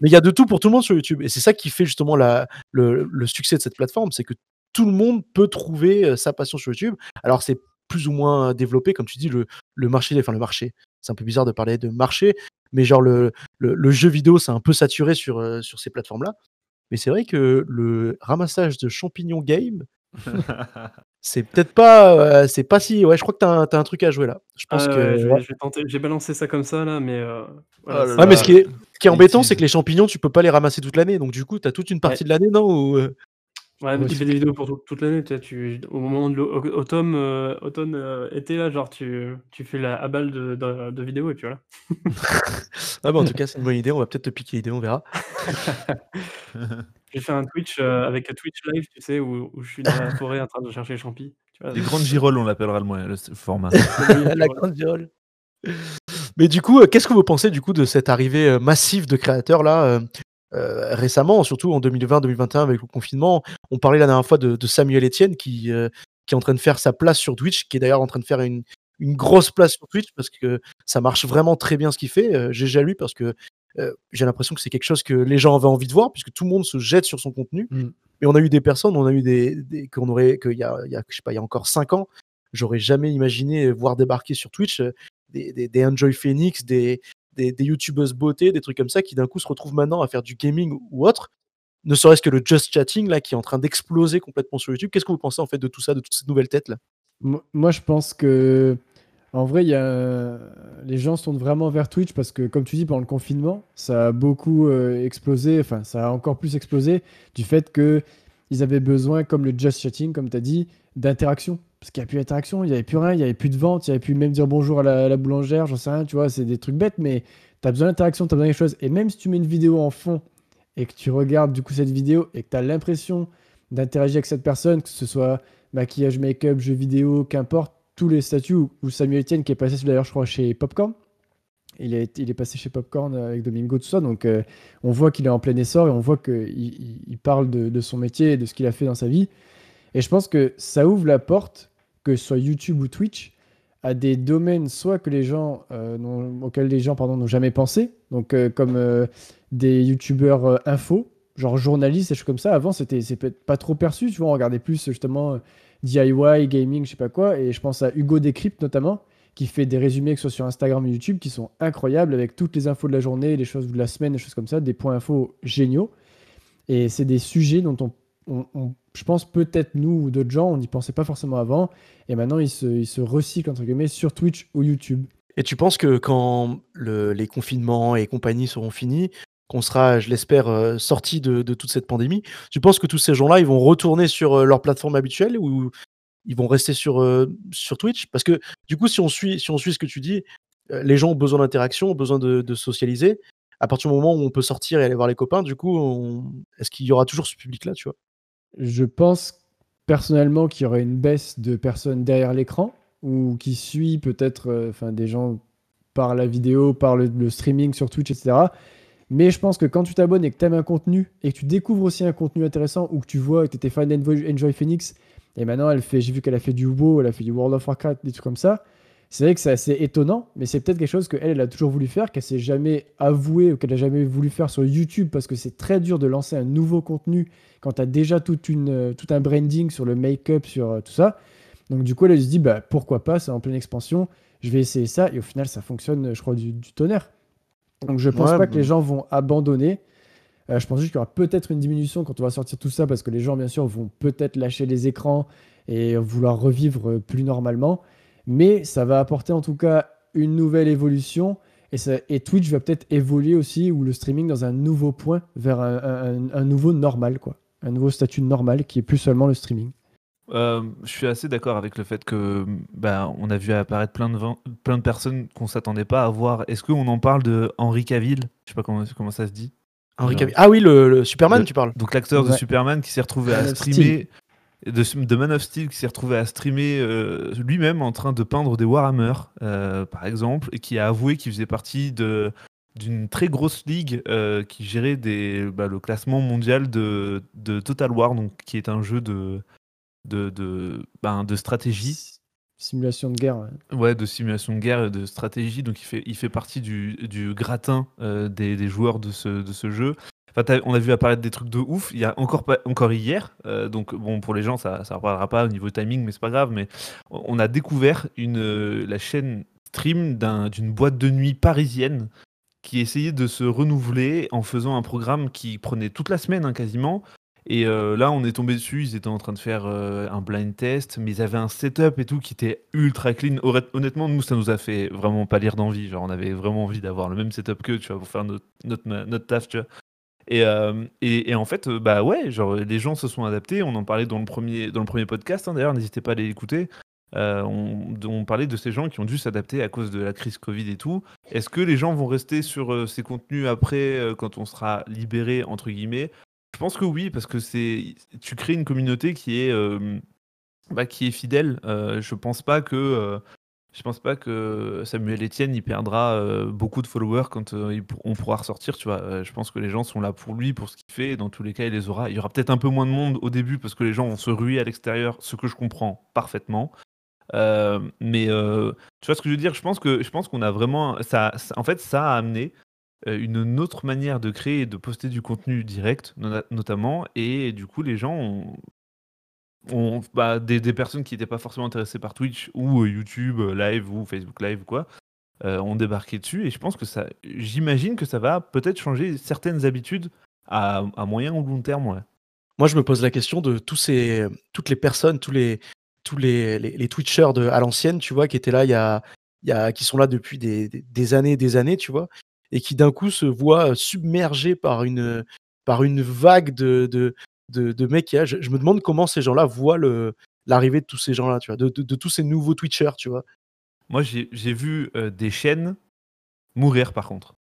Mais il y a de tout pour tout le monde sur YouTube et c'est ça qui fait justement la le le succès de cette plateforme, c'est que tout le monde peut trouver, heu, sa passion sur YouTube. Alors c'est plus ou moins développé, comme tu dis, le le marché enfin le marché, c'est un peu bizarre de parler de marché, mais genre le le le jeu vidéo, c'est un peu saturé sur, heu, sur ces plateformes-là. Mais c'est vrai que le ramassage de champignons game c'est peut-être pas, c'est pas si ouais, je crois que tu as un tu as un truc à jouer là. Je Ah pense ouais, que ouais, je vais ouais. je vais tenter. J'ai balancé ça comme ça là, mais heu, voilà, là c'est Ouais, mais ce qui est ce qui est embêtant, c'est que les champignons, tu peux pas les ramasser toute l'année, donc du coup, tu as toute une Ouais. partie de l'année, non? Ouais, mais tu fais des vidéos pour toute toute l'année, tu sais, tu au moment de l'au au automne, heu, automne, heu, été là, genre tu tu fais la aval de de de vidéos et puis voilà. Ah bah, en tout cas, c'est une bonne idée, on va peut-être te piquer l'idée, on verra. J'ai fait un Twitch, heu, avec un Twitch live, tu sais, où où je suis dans la forêt en train de chercher les champis, tu vois? Les grandes girolles, on l'appellera le moyen le format. La grande girole. Mais du coup, heu, qu'est-ce que vous pensez du coup de cette arrivée, heu, massive de créateurs là, heu heu, récemment, surtout en 2020-2021 avec le confinement? On parlait la dernière fois de de Samuel Etienne qui, heu, qui est en train de faire sa place sur Twitch, qui est d'ailleurs en train de faire une une grosse place sur Twitch parce que ça marche vraiment très bien ce qu'il fait, heu, GG à lui parce que, j'ai l'impression que c'est quelque chose que les gens avaient envie de voir puisque tout le monde se jette sur son contenu. Mmh. Et on a eu des personnes, on a eu des des qu'on aurait qu'il y a il y a je sais pas, il y a encore 5 ans, j'aurais jamais imaginé voir débarquer sur Twitch, des des des Enjoy Phoenix, des des des youtubeuses beauté, des trucs comme ça qui d'un coup se retrouvent maintenant à faire du gaming ou autre. Ne serait-ce que le just chatting là qui est en train d'exploser complètement sur YouTube. Qu'est-ce que vous pensez en fait de tout ça, de toutes ces nouvelles têtes là? Mo moi, je pense qu'en vrai, il y a les gens tournent vraiment vers Twitch parce que, comme tu dis, pendant le confinement, ça a beaucoup, heu, explosé, enfin, ça a encore plus explosé du fait qu'ils avaient besoin, comme le just chatting, comme tu as dit, d'interaction. Parce qu'il y a plus d'interaction, il y avait plus rien, il y avait plus de vente, il y avait plus même dire bonjour à la boulangère, j'en sais rien, tu vois? C'est des trucs bêtes, mais tu as besoin d'interaction, tu as besoin de quelque chose et même si tu mets une vidéo en fond et que tu regardes, du coup, cette vidéo et que tu as l'impression d'interagir avec cette personne, que ce soit maquillage, make-up, jeux vidéo, qu'importe, tous les statuts ou Samuel Etienne qui est passé d'ailleurs, je crois, chez Popcorn. Il est passé chez Popcorn, avec Domingo, tout ça, donc heu, on voit qu'il est en plein essor et on voit qu'il il il parle de son métier et de ce qu'il a fait dans sa vie et je pense que ça ouvre la porte, que ce soit YouTube ou Twitch, à des domaines soit que les gens, n'ont auxquels les gens, n'ont jamais pensé, donc heu, comme, des youtubeurs, info, genre journalistes, des choses comme ça. Avant, c'était pas trop perçu, tu vois? On regardait plus, justement, DIY, gaming, je sais pas quoi et je pense à Hugo Décrypte notamment, qui fait des résumés, que ce soit sur Instagram ou YouTube, qui sont incroyables avec toutes les infos de la journée, les choses de la semaine, des choses comme ça, des points infos géniaux et c'est des sujets dont on je pense peut-être nous ou d'autres gens, on n'y pensait pas forcément avant et maintenant ils se ils se «recyclent» entre guillemets sur Twitch ou YouTube. Et tu penses que quand le les confinements et compagnie seront finis, qu'on sera, je l'espère, heu, sortis de de toute cette pandémie, tu penses que tous ces gens-là, ils vont retourner sur, heu, leur plateforme habituelle ou ils vont rester sur, heu, sur Twitch? Parce que du coup, si on suit si on suit ce que tu dis, heu, les gens ont besoin d'interaction, ont besoin de socialiser. à partir du moment où on peut sortir et aller voir les copains, du coup, est-ce qu'il y aura toujours ce public-là, tu vois? Je pense personnellement qu'il y aurait une baisse de personnes derrière l'écran ou qui suit peut-être euh, des gens par la vidéo, par le, streaming sur Twitch, etc. Mais je pense que quand tu t'abonnes et que tu aimes un contenu et que tu découvres aussi un contenu intéressant ou que tu vois que tu étais fan d'Enjoy Enjoy Phoenix et maintenant elle fait, j'ai vu qu'elle a fait du WoW, elle a fait du World of Warcraft, des trucs comme ça. C'est vrai que c'est assez étonnant, mais c'est peut-être quelque chose qu'elle, elle a toujours voulu faire, qu'elle s'est jamais avoué ou qu'elle a jamais voulu faire sur YouTube parce que c'est très dur de lancer un nouveau contenu quand tu as déjà toute une, euh, tout un branding sur le make-up, sur euh, tout ça. Donc du coup, elle se dit, bah, pourquoi pas, c'est en pleine expansion, je vais essayer ça, et au final, ça fonctionne, je crois, du, du tonnerre. Donc je pense Ouais, pas que les gens vont abandonner. Euh, je pense juste qu'il y aura peut-être une diminution quand on va sortir tout ça, parce que les gens, bien sûr, vont peut-être lâcher les écrans et vouloir revivre euh, plus normalement. Mais ça va apporter en tout cas une nouvelle évolution. Et, Twitch va peut-être évoluer aussi, ou le streaming dans un nouveau point, vers un, nouveau normal, quoi. Un nouveau statut normal qui est plus seulement le streaming. Euh, je suis assez d'accord avec le fait que bah, on a vu apparaître plein de, personnes qu'on s'attendait pas à voir. Est-ce qu'on en parle de Henry Cavill? Je sais pas comment ça se dit. Cavill. Ah oui, le, le Superman, Le- tu parles Donc l'acteur de. Superman qui s'est retrouvé à Man streamer de, de Man of Steel qui s'est retrouvé à streamer euh, lui-même en train de peindre des Warhammer euh, par exemple et qui a avoué qu'il faisait partie de d'une très grosse ligue euh, qui gérait des, bah, le classement mondial de, de Total War donc qui est un jeu de de, de, ben, de stratégie Simulation de guerre. ouais. De simulation de guerre et de stratégie. Donc, il fait, il fait partie du, du gratin euh, des, des joueurs de ce, de ce jeu. Enfin, on a vu apparaître des trucs de ouf. Il y a encore, encore hier. euh, donc, bon, pour les gens, ça ne reparlera pas au niveau timing, mais c'est pas grave. Mais on a découvert une, euh, la chaîne stream d'un- d'une boîte de nuit parisienne qui essayait de se renouveler en faisant un programme qui prenait toute la semaine hein, quasiment. Et euh, là, on est tombé dessus, ils étaient en train de faire euh, un blind test, mais ils avaient un setup et tout qui était ultra clean. Honnêt- Honnêtement, nous, ça nous a fait vraiment pas lire d'envie. Genre, on avait vraiment envie d'avoir le même setup qu'eux, tu vois, pour faire notre, notre, notre taf, tu vois. Et, euh, et, en fait, bah ouais, genre, les gens se sont adaptés. On en parlait dans le premier, dans le premier podcast, hein, d'ailleurs, n'hésitez pas à aller l'écouter. On, on parlait de ces gens qui ont dû s'adapter à cause de la crise Covid et tout. Est-ce que les gens vont rester sur ces contenus après, quand on sera libéré, entre guillemets Je pense que oui, parce que c'est tu crées une communauté qui est, euh, bah, qui est fidèle. Euh, je pense pas que euh, je pense pas que Samuel Etienne il perdra beaucoup de followers quand on pourra ressortir. Tu vois, je pense que les gens sont là pour lui, pour ce qu'il fait. Dans tous les cas, il les aura. Il y aura peut-être un peu moins de monde au début parce que les gens vont se ruer à l'extérieur, ce que je comprends parfaitement. Mais tu vois ce que je veux dire? Je pense que je pense qu'on a vraiment ça- En fait, ça a amené euh, une autre manière de créer et de poster du contenu direct, nota- notamment. Et du coup, les gens ont, bah, des, personnes qui n'étaient pas forcément intéressées par Twitch ou euh, YouTube euh, Live ou Facebook Live ou quoi. ont débarqué dessus et je pense que ça j'imagine que ça va peut-être changer certaines habitudes à, moyen ou long terme ouais. Moi, je me pose la question de tous ces, toutes les personnes, tous les, tous les, les, Twitchers de, à l'ancienne, tu vois, qui étaient là il y a, y a, qui sont là depuis des, des années, des années, tu vois, et qui d'un coup se voient submergés par une, par une vague de, de, de, de mecs. qui a- Je, je me demande comment ces gens-là voient l'arrivée de tous ces gens-là, tu vois, de, tous ces nouveaux Twitchers, tu vois. Moi j'ai vu euh, des chaînes mourir par contre.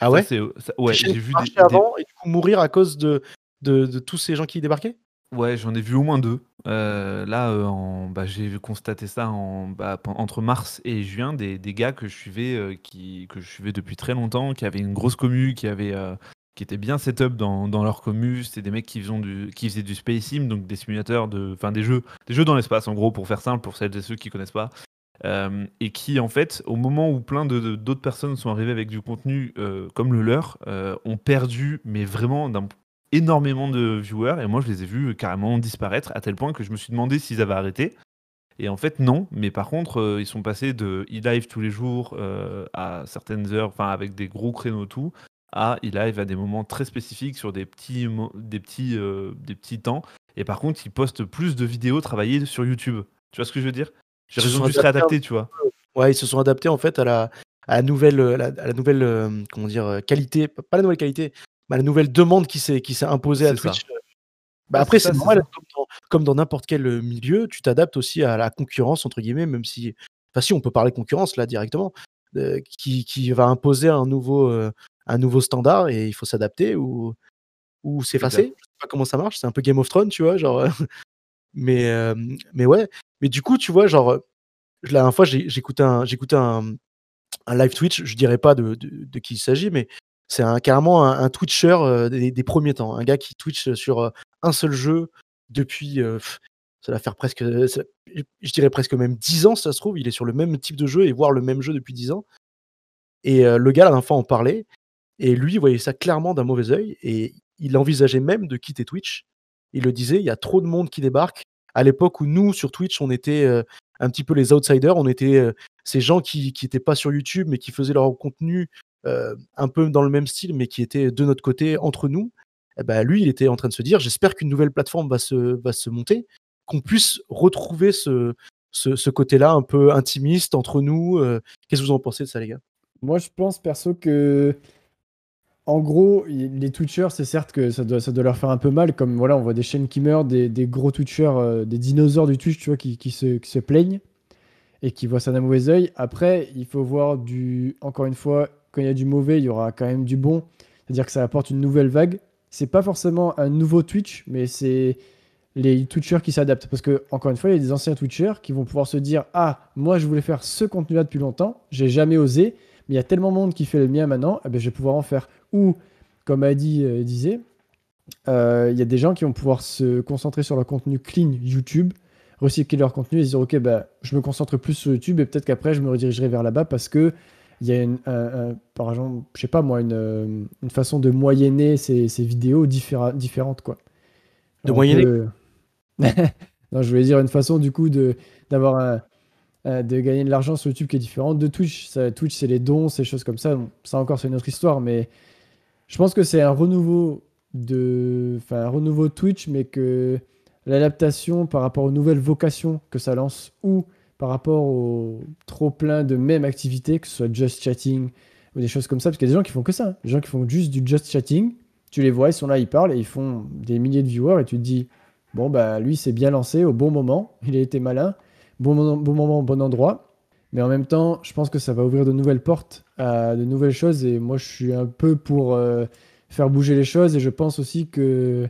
Ah ouais? ça- j'ai vu des, avant et du coup mourir à cause de, de, de tous ces gens qui débarquaient? Ouais, j'en ai vu au moins deux. Euh, là, euh, bah, j'ai constaté ça bah, entre mars et juin, des, gars que je suivais, euh, que je suivais depuis très longtemps, qui avaient une grosse commu, qui avaient, qui étaient bien setup dans, leur commu. C'était des mecs qui faisaient du, space sim, donc des simulateurs de, enfin des jeux, des jeux dans l'espace, en gros, pour faire simple, pour celles et ceux qui connaissent pas. Et qui, en fait, au moment où plein d'autres personnes sont arrivées avec du contenu comme le leur, ont perdu, mais vraiment d'un énormément de viewers et moi je les ai vus carrément disparaître à tel point que je me suis demandé s'ils avaient arrêté. Et en fait non, mais par contre euh, ils sont passés de e-live tous les jours euh, à certaines heures, enfin avec des gros créneaux tout, à e-live à des moments très spécifiques sur des petits, des petits, euh, des petits temps. Et par contre ils postent plus de vidéos travaillées sur YouTube. Tu vois ce que je veux dire? J'ai Ils se raison sont de se réadapter, tu vois. Ouais, ils se sont adaptés en fait à la, à la nouvelle, la, à la nouvelle, euh, comment dire, qualité, pas la nouvelle qualité, mais à la nouvelle demande qui s'est, qui s'est imposée à. Twitch. Bah Ouais, après, c'est normal, comme dans, comme dans n'importe quel euh, milieu, tu t'adaptes aussi à la concurrence entre guillemets, même si, enfin si on peut parler concurrence là directement, euh, qui, qui va imposer un nouveau, euh, un nouveau standard et il faut s'adapter ou, ou s'effacer. Je sais pas comment ça marche. C'est un peu Game of Thrones, tu vois, genre. mais, euh, mais ouais. Mais du coup, tu vois, genre, la dernière fois, j'écoutais un, j'écoutais un, un live Twitch. Je dirais pas de, de, qui il s'agit, mais c'est un, carrément un, Twitcher euh, des, premiers temps. Un gars qui Twitch sur euh, un seul jeu depuis. ça va faire presque. je dirais presque même 10 ans, ça se trouve. Il est sur le même type de jeu et voir le même jeu depuis 10 ans. Et le gars, la dernière fois, en parlait. Et lui, il voyait ça clairement d'un mauvais œil. Et il envisageait même de quitter Twitch. Il le disait, il y a trop de monde qui débarque. À l'époque où nous, sur Twitch, on était un petit peu les outsiders, on était ces gens qui n'étaient pas sur YouTube, mais qui faisaient leur contenu un peu dans le même style, mais qui étaient de notre côté, entre nous. Eh ben, lui, il était en train de se dire, j'espère qu'une nouvelle plateforme va se, va se monter, qu'on puisse retrouver ce, ce, côté-là un peu intimiste entre nous. Qu'est-ce que vous en pensez de ça, les gars? Moi, je pense perso que en gros, les Twitchers, c'est certes que ça doit, ça doit leur faire un peu mal, comme voilà, on voit des chaînes qui meurent, des, gros Twitchers, euh, des dinosaures du Twitch, tu vois, qui, se, se, plaignent et qui voient ça d'un mauvais oeil. Après, il faut voir du. Encore une fois, quand il y a du mauvais, il y aura quand même du bon. C'est-à-dire que ça apporte une nouvelle vague. C'est pas forcément un nouveau Twitch, mais c'est les Twitchers qui s'adaptent. Parce que, encore une fois, il y a des anciens Twitchers qui vont pouvoir se dire Ah, moi, je voulais faire ce contenu-là depuis longtemps, j'ai jamais osé mais il y a tellement de monde qui fait le mien maintenant, eh ben, je vais pouvoir en faire. Ou, comme Adi euh, disait, euh, il y a des gens qui vont pouvoir se concentrer sur leur contenu clean YouTube, recycler leur contenu et se dire ok, bah, je me concentre plus sur YouTube et peut-être qu'après je me redirigerai vers là-bas parce que il y a une, par exemple, je sais pas moi, une, euh, une façon de moyenner ces, ces vidéos différentes quoi. De moyenner Non, je voulais dire une façon du coup de d'avoir un, euh, de gagner de l'argent sur YouTube qui est différente de Twitch. Twitch, c'est les dons, ces choses comme ça. ça encore, c'est une autre histoire, mais je pense que c'est un renouveau de, enfin, un renouveau Twitch, mais que l'adaptation par rapport aux nouvelles vocations que ça lance ou par rapport au trop plein de mêmes activités, que ce soit just chatting ou des choses comme ça, parce qu'il y a des gens qui font que ça, hein. des gens qui font juste du just chatting. Tu les vois, ils sont là, ils parlent et ils font des milliers de viewers et tu te dis, bon, bah lui, c'est bien lancé au bon moment, il a été malin bon, moment, bon endroit. Mais en même temps, je pense que ça va ouvrir de nouvelles portes à de nouvelles choses. Et moi, je suis un peu pour euh, faire bouger les choses. Et je pense aussi que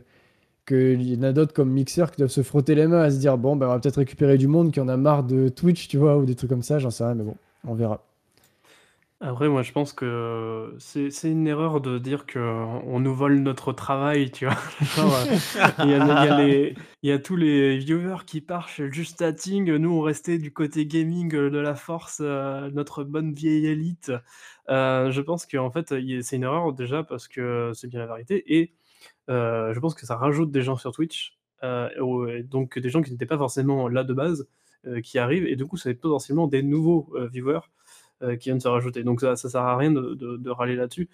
qu'il y en a d'autres comme Mixer qui doivent se frotter les mains à se dire bon, ben, on va peut-être récupérer du monde qui en a marre de Twitch, tu vois, ou des trucs comme ça. J'en sais rien, mais bon, on verra. Après, moi, je pense que c'est une erreur de dire qu'on nous vole notre travail, tu vois? il y a tous les viewers qui partent juste chatting, nous, on restait du côté gaming, de la force, euh, notre bonne vieille élite. Euh, je pense qu'en fait, c'est une erreur déjà parce que c'est bien la vérité et euh, je pense que ça rajoute des gens sur Twitch, donc des gens qui n'étaient pas forcément là de base, qui arrivent et du coup, c'est potentiellement des nouveaux, viewers euh, qui viennent se rajouter. Donc ça, ça sert à rien de, râler là-dessus.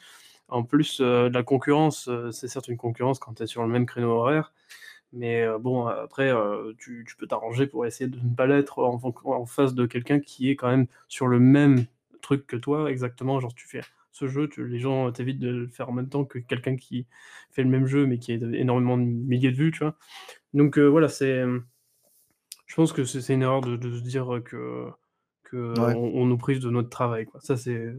En plus, euh, la concurrence, euh, c'est certes une concurrence quand tu es sur le même créneau horaire, mais bon, après, tu, peux t'arranger pour essayer de ne pas l'être en, en, face de quelqu'un qui est quand même sur le même truc que toi, exactement. Genre, tu fais ce jeu, tu, les gens t'évitent de le faire en même temps que quelqu'un qui fait le même jeu, mais qui a énormément de milliers de vues, tu vois. Donc voilà, c'est. Je pense que c'est une erreur de, de se dire que on, nous prive de notre travail. Quoi. Ça, c'est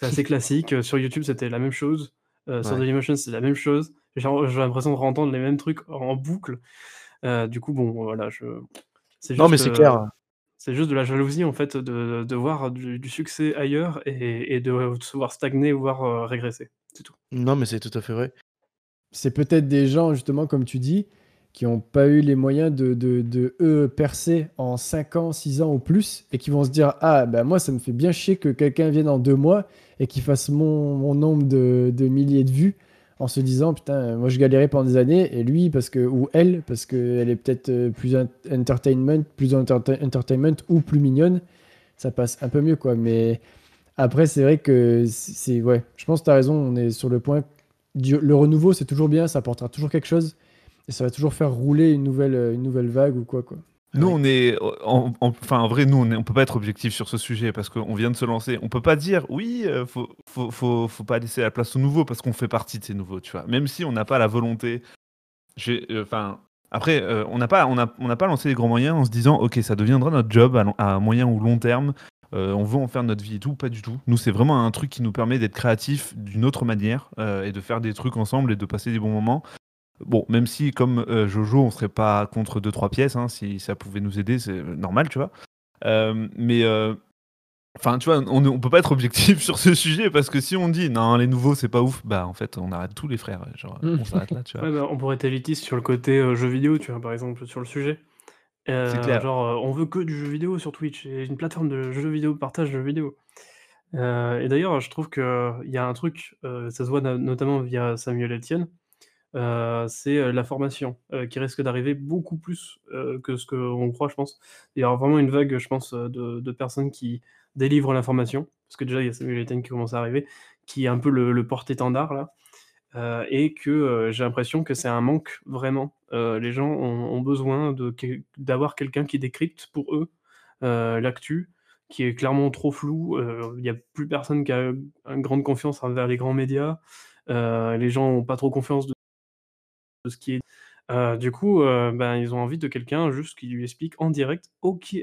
assez classique. Euh, sur YouTube, c'était la même chose. Euh, sur Dailymotion, c'est la même chose. J'ai l'impression de entendre les mêmes trucs en boucle. Euh, du coup, bon, voilà, je. Juste, non, mais c'est clair. C'est juste de la jalousie, en fait, de, de voir du, succès ailleurs et, et, de se voir stagner, voire régresser. C'est tout. Non, mais c'est tout à fait vrai. C'est peut-être des gens, justement, comme tu dis, qui n'ont pas eu les moyens de, de, de, eux percer en 5 ans, 6 ans ou plus, et qui vont se dire Ah, ben moi, ça me fait bien chier que quelqu'un vienne en deux mois et qu'il fasse mon, mon nombre de, de, milliers de vues, en se disant Putain, moi je galérais pendant des années, et lui, parce que, ou elle, parce qu'elle est peut-être euh, plus entertainment, plus entertainment ou plus mignonne, ça passe un peu mieux, quoi. Mais après, c'est vrai que c'est. Ouais, je pense que tu as raison, on est sur le point. Le renouveau, c'est toujours bien, ça apportera toujours quelque chose et ça va toujours faire rouler une nouvelle, euh, une nouvelle vague ou quoi. quoi. Nous, on est. En, enfin, en vrai, nous, on ne peut pas être objectif sur ce sujet parce qu'on vient de se lancer. On peut pas dire, oui, euh, faut, faut, faut, faut, pas laisser la place aux nouveaux parce qu'on fait partie de ces nouveaux, tu vois. Même si on n'a pas la volonté. Euh, enfin. après, on n'a pas, on a, on pas lancé les grands moyens en se disant, ok, ça deviendra notre job à, moyen ou long terme. on veut en faire notre vie et tout, pas du tout. Nous, c'est vraiment un truc qui nous permet d'être créatifs d'une autre manière et de faire des trucs ensemble et de passer des bons moments. Bon, même si, comme Jojo, on serait pas contre deux trois pièces, hein, si ça pouvait nous aider, c'est normal, tu vois. mais Enfin, tu vois, on, on peut pas être objectif sur ce sujet parce que si on dit non, les nouveaux c'est pas ouf, bah en fait on arrête tous les frères. Genre, on s'arrête là, tu vois. Ouais, bah, on pourrait être élitiste sur le côté euh, jeu vidéo, tu vois, par exemple, sur le sujet. Euh, clair. Genre, euh, on veut que du jeu vidéo sur Twitch, et une plateforme de jeux vidéo, partage de jeux vidéo. Euh, et d'ailleurs, je trouve qu'il y a un truc, ça se voit notamment via Samuel Etienne, c'est la formation qui risque d'arriver beaucoup plus que ce qu'on croit, je pense. Il y aura vraiment une vague, je pense, de, personnes qui délivre l'information, parce que déjà il y a Samuel Etienne qui commence à arriver, qui est un peu le, porte-étendard là, euh, et que euh, j'ai l'impression que c'est un manque vraiment. Euh, les gens ont, besoin d'avoir quelqu'un qui décrypte pour eux l'actu, qui est clairement trop flou. Il n'y a plus personne qui a une grande confiance envers les grands médias. les gens n'ont pas trop confiance ce qui est euh, du coup, euh, ben, ils ont envie de quelqu'un juste qui lui explique en direct,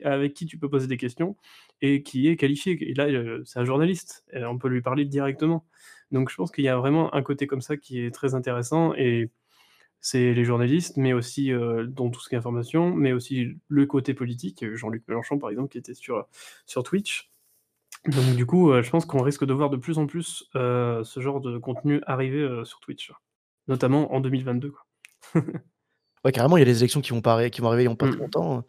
avec qui tu peux poser des questions et qui est qualifié. Et là, euh, c'est un journaliste, on peut lui parler directement. Donc je pense qu'il y a vraiment un côté comme ça qui est très intéressant et c'est les journalistes, mais aussi, dans tout ce qui est information, mais aussi le côté politique, Jean-Luc Mélenchon par exemple qui était sur, Twitch. Donc du coup, je pense qu'on risque de voir de plus en plus, ce genre de contenu arriver, sur Twitch, notamment en 2022, quoi. Ouais, carrément, il y a les élections qui vont, qui vont arriver en pas mmh. longtemps.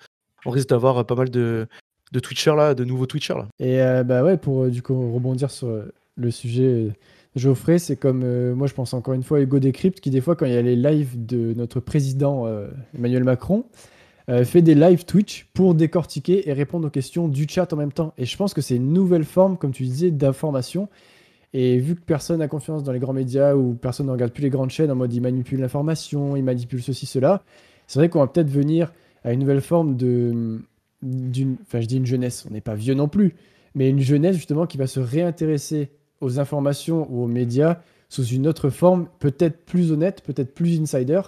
On risque d'avoir euh, pas mal de, de Twitchers là, de nouveaux Twitchers là. Et euh, bah ouais, pour euh, du coup rebondir sur le sujet Geoffrey, c'est comme moi je pense encore une fois Hugo Décrypte qui des fois quand il y a les lives de notre président Emmanuel Macron fait des lives Twitch pour décortiquer et répondre aux questions du chat en même temps. Et je pense que c'est une nouvelle forme, comme tu disais, d'information et vu que personne n'a confiance dans les grands médias ou personne ne regarde plus les grandes chaînes en mode ils manipulent l'information, ils manipulent ceci, cela, c'est vrai qu'on va peut-être venir à une nouvelle forme de. d'une Enfin, je dis une jeunesse, on n'est pas vieux non plus, mais une jeunesse justement qui va se réintéresser aux informations ou aux médias sous une autre forme, peut-être plus honnête, peut-être plus insider,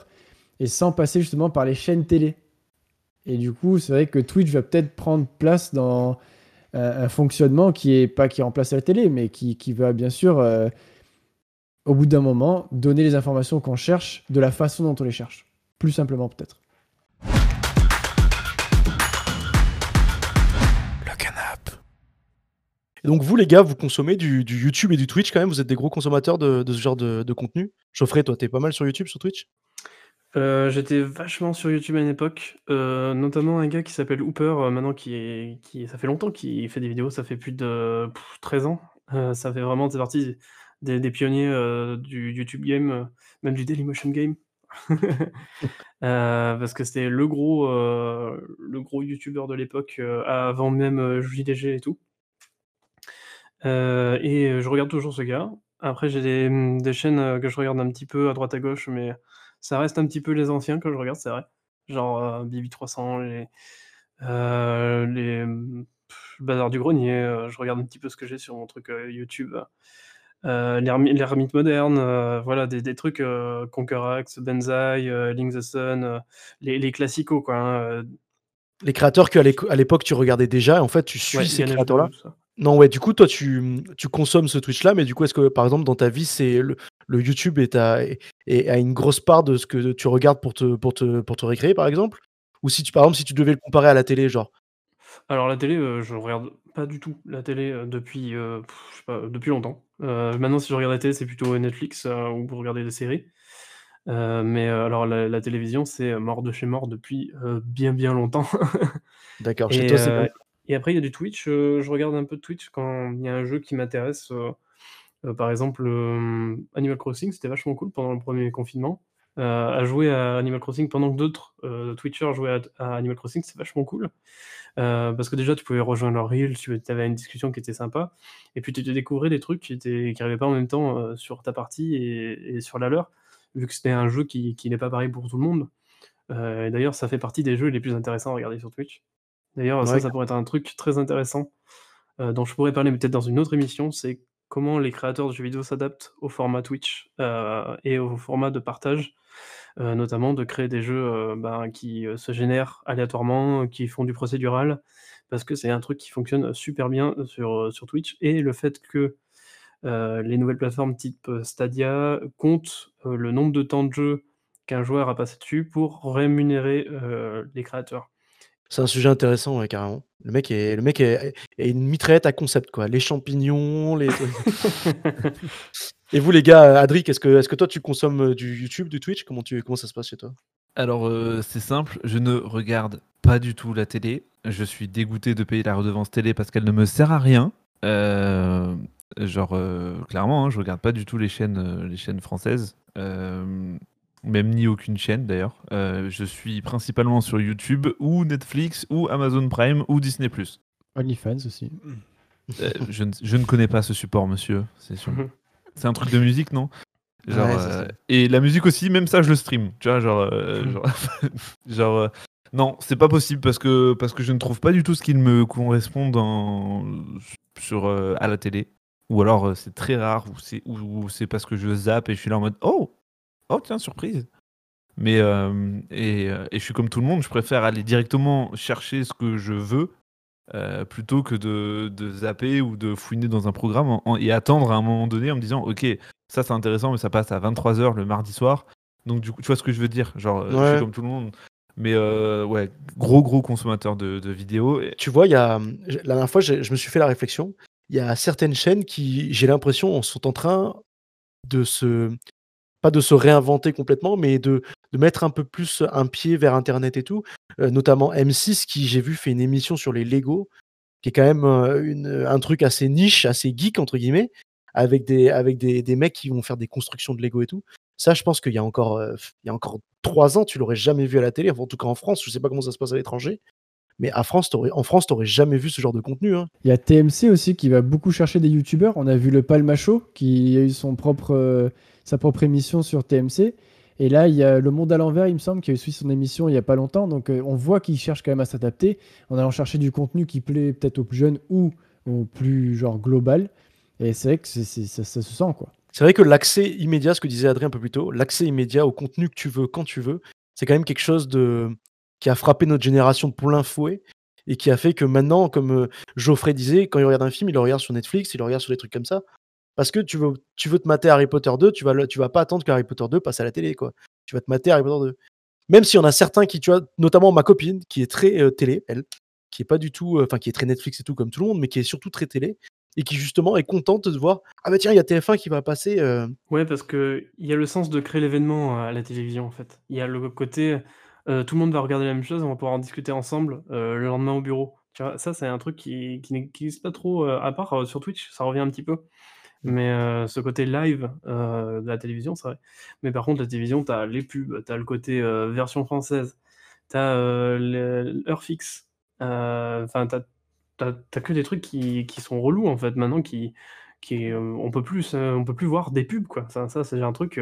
et sans passer justement par les chaînes télé. Et du coup, c'est vrai que Twitch va peut-être prendre place dans un fonctionnement qui est pas qui remplace la télé, mais qui, qui va bien sûr, euh, au bout d'un moment, donner les informations qu'on cherche de la façon dont on les cherche. Plus simplement peut-être. Le canap. Donc vous les gars, vous consommez du, YouTube et du Twitch quand même? Vous êtes des gros consommateurs de, ce genre de, de contenu? Geoffrey, toi, t'es pas mal sur YouTube, sur Twitch? Euh, j'étais vachement sur YouTube à une époque, euh, notamment un gars qui s'appelle Hooper, euh, maintenant qui est qui ça fait longtemps qu'il fait des vidéos, ça fait plus de 13 ans. ça fait vraiment c'est partie des pionniers, du YouTube game, même du Dailymotion game. parce que c'était le gros, le gros youtubeur de l'époque, avant même, JDG et tout. et je regarde toujours ce gars. Après j'ai des, des chaînes, que je regarde un petit peu à droite à gauche, mais ça reste un petit peu les anciens que je regarde, c'est vrai. Genre, euh, BB300, les, euh, les Bazar du Grenier, euh, je regarde un petit peu ce que j'ai sur mon truc, YouTube. l'ermite moderne, voilà des des trucs, Conquerax, Benzaï, Link the Sun, les les classicos quoi, hein, Les créateurs qu'à l'époque tu regardais déjà, en fait tu suis ces créateurs-là? Non, ouais, du coup, toi, tu, tu consommes ce Twitch-là, mais du coup, est-ce que, par exemple, dans ta vie, c'est le, le YouTube est à, est, à une grosse part de ce que tu regardes pour te, pour te, pour te récréer, par exemple? Ou si tu, par exemple, si tu devais le comparer à la télé, genre? Alors, la télé, euh, je regarde pas du tout la télé euh, depuis, euh, je sais pas, depuis longtemps. maintenant, si je regarde la télé, c'est plutôt Netflix ou pour regarder des séries. mais alors, la, télévision, c'est mort de chez mort depuis bien, bien longtemps. D'accord, chez toi, c'est et après, il y a du Twitch, je regarde un peu de Twitch quand il y a un jeu qui m'intéresse, par exemple, Animal Crossing, c'était vachement cool pendant le premier confinement. à jouer à Animal Crossing pendant que d'autres, Twitchers jouaient à Animal Crossing, c'est vachement cool. parce que déjà, tu pouvais rejoindre leur reel, tu avais une discussion qui était sympa et puis tu te découvrais des trucs qui qui pas en même temps, sur ta partie et sur la leur, vu que c'était un jeu qui qui n'est pas pareil pour tout le monde. et d'ailleurs, ça fait partie des jeux les plus intéressants à regarder sur Twitch. D'ailleurs, ça, ça pourrait être un truc très intéressant, euh, dont je pourrais parler peut-être dans une autre émission, c'est comment les créateurs de jeux vidéo s'adaptent au format Twitch, euh, et au format de partage. heu, notamment de créer des jeux, ben, qui, se génèrent aléatoirement, qui font du procédural, parce que c'est un truc qui fonctionne super bien sur, Twitch et le fait que, les nouvelles plateformes type, Stadia comptent, le nombre de temps de jeu qu'un joueur a passé dessus pour rémunérer, les créateurs. C'est un sujet intéressant, ouais, carrément. Le mec est le mec est est une mitraillette à concept, quoi. Les champignons, les et vous les gars, Adric, est-ce que est-ce que toi tu consommes, heu, du YouTube, du Twitch? Comment tu comment ça se passe chez toi? Alors, heu, c'est simple, je ne regarde pas du tout la télé. Je suis dégoûté de payer la redevance télé parce qu'elle ne me sert à rien. Heu, genre, clairement, hein, je regarde pas du tout les chaînes, les chaînes françaises. Même ni aucune chaîne d'ailleurs. Heu, je suis principalement sur YouTube ou Netflix ou Amazon Prime ou Disney+. OnlyFans aussi. Heu, je ne je ne connais pas ce support monsieur, c'est sûr. C'est un truc de musique, non? Genre, Ouais, ça. et la musique aussi, même ça je le stream, tu vois? Genre, genre non, c'est pas possible parce que parce que je ne trouve pas du tout ce qui me correspond dans sur, à la télé ou alors, c'est très rare ou c'est ou ou c'est parce que je zappe et je suis là en mode: «Oh! Oh tiens, surprise!» mais et heu et je suis comme tout le monde, je préfère aller directement chercher ce que je veux, heu, plutôt que de de zapper ou de fouiner dans un programme en en et attendre à un moment donné en me disant: «OK, ça c'est intéressant, mais ça passe à 23:00 le mardi soir». Donc du coup, tu vois ce que je veux dire? Genre, je suis comme tout le monde. Mais ouais, gros, gros consommateur de de vidéos et Tu vois, il y a, la dernière fois, je me suis fait la réflexion. Il y a certaines chaînes qui, j'ai l'impression, sont en train de se pas de se réinventer complètement, mais de de mettre un peu plus un pied vers internet et tout. Heu, notamment M6 qui, j'ai vu, fait une émission sur les Lego, qui est quand même, heu, une, un truc assez niche, assez «geek» entre guillemets, avec des avec des des mecs qui vont faire des constructions de Lego et tout. Ça, je pense qu'il y a encore, y a encore 3 ans, tu l'aurais jamais vu à la télé, en tout cas en France, je sais pas comment ça se passe à l'étranger, mais à France, en France, tu aurais jamais vu ce genre de contenu, hein. Il y a TMC aussi qui va beaucoup chercher des youtubeurs. On a vu le Palmacho qui a eu son propre, euh, sa propre émission sur TMC. Et là, il y a Le Monde à l'envers, il me semble, qui a eu suivi son émission il n'y a pas longtemps. Donc euh, on voit qu'ils cherchent quand même à s'adapter en allant chercher du contenu qui plaît peut-être aux plus jeunes ou au plus genre global. Et c'est vrai que ça, se sent quoi. C'est vrai que l'accès immédiat, ce que disait Adrien un peu plus tôt, l'accès immédiat au contenu que tu veux, quand tu veux, c'est quand même quelque chose de qui a frappé notre génération de plein fouet et qui a fait que maintenant, comme, heu, Geoffrey disait, quand il regarde un film, il le regarde sur Netflix, il le regarde sur des trucs comme ça. Parce que tu veux tu veux te mater Harry Potter 2, tu vas tu vas pas attendre que Harry Potter 2 passe à la télé, quoi. Tu vas te mater Harry Potter 2. Même s'il y en a certains qui, tu vois, notamment ma copine qui est très, heu, télé, elle, qui est pas du tout, heu, enfin qui est très Netflix et tout comme tout le monde, mais qui est surtout très télé et qui justement est contente de voir: «Ah bah tiens, il y a TF1 qui va passer, heu» Ouais, parce qu'il y a le sens de créer l'événement, à la télévision, en fait. Il y a le côté, heu, tout le monde va regarder la même chose, on va pouvoir en discuter ensemble, le lendemain au bureau. Tu vois? Ça, c'est un truc qui n'existe pas trop, à part, sur Twitch, ça revient un petit peu. Mmh. Mais heu, ce côté live, heu, de la télévision, c'est vrai. Mais par contre, la télévision, tu as les pubs, tu as le côté, heu, version française, tu as, l'heure fixe, enfin, tu as tu as tu as que des trucs qui qui sont relous, en fait, maintenant, qui qui, on peut plus on peut plus voir des pubs, quoi. Ça ça, c'est un truc,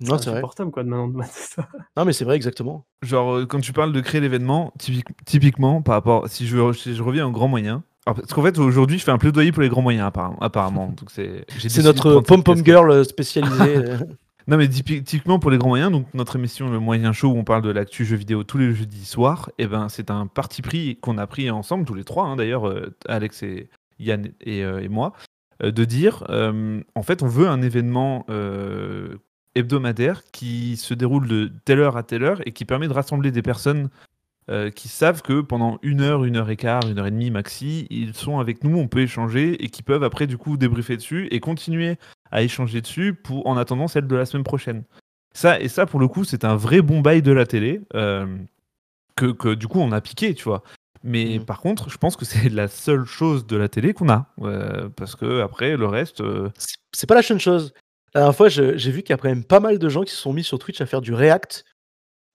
Non, c'est vrai. insupportable, quoi, de maintenant de mater ça. Non, mais c'est vrai, exactement. Genre, quand tu parles de créer l'événement, typique typiquement par rapport si je si je reviens aux grands moyens, alors parce qu'en fait aujourd'hui je fais un plaidoyer pour les grands moyens apparemment apparemment donc c'est notre prendre cette pom pom casquette. girl, heu, spécialisée, heu. Non mais typi typiquement pour les grands moyens, donc notre émission Le Moyen Show où on parle de l'actu jeux vidéo tous les jeudis soirs et ben, c'est un parti pris qu'on a pris ensemble tous les 3 hein, d'ailleurs, heu, Alex et Yann et moi, de dire, en fait on veut un événement, hebdomadaire qui se déroule de telle heure à telle heure et qui permet de rassembler des personnes, heu, qui savent que pendant 1 heure, 1 heure et quart, 1 heure et demie maxi, ils sont avec nous, on peut échanger et qui peuvent après du coup débriefer dessus et continuer à échanger dessus pour en attendant celle de la semaine prochaine. Ça et ça pour le coup, c'est un vrai bon bail de la télé, hem, que que du coup on a piqué, tu vois? Mais Mmh. par contre, je pense que c'est la seule chose de la télé qu'on a, heu, parce qu'après le reste, C'est pas la seule chose. La dernière fois, j'ai vu qu'il y a quand même pas mal de gens qui se sont mis sur Twitch à faire du react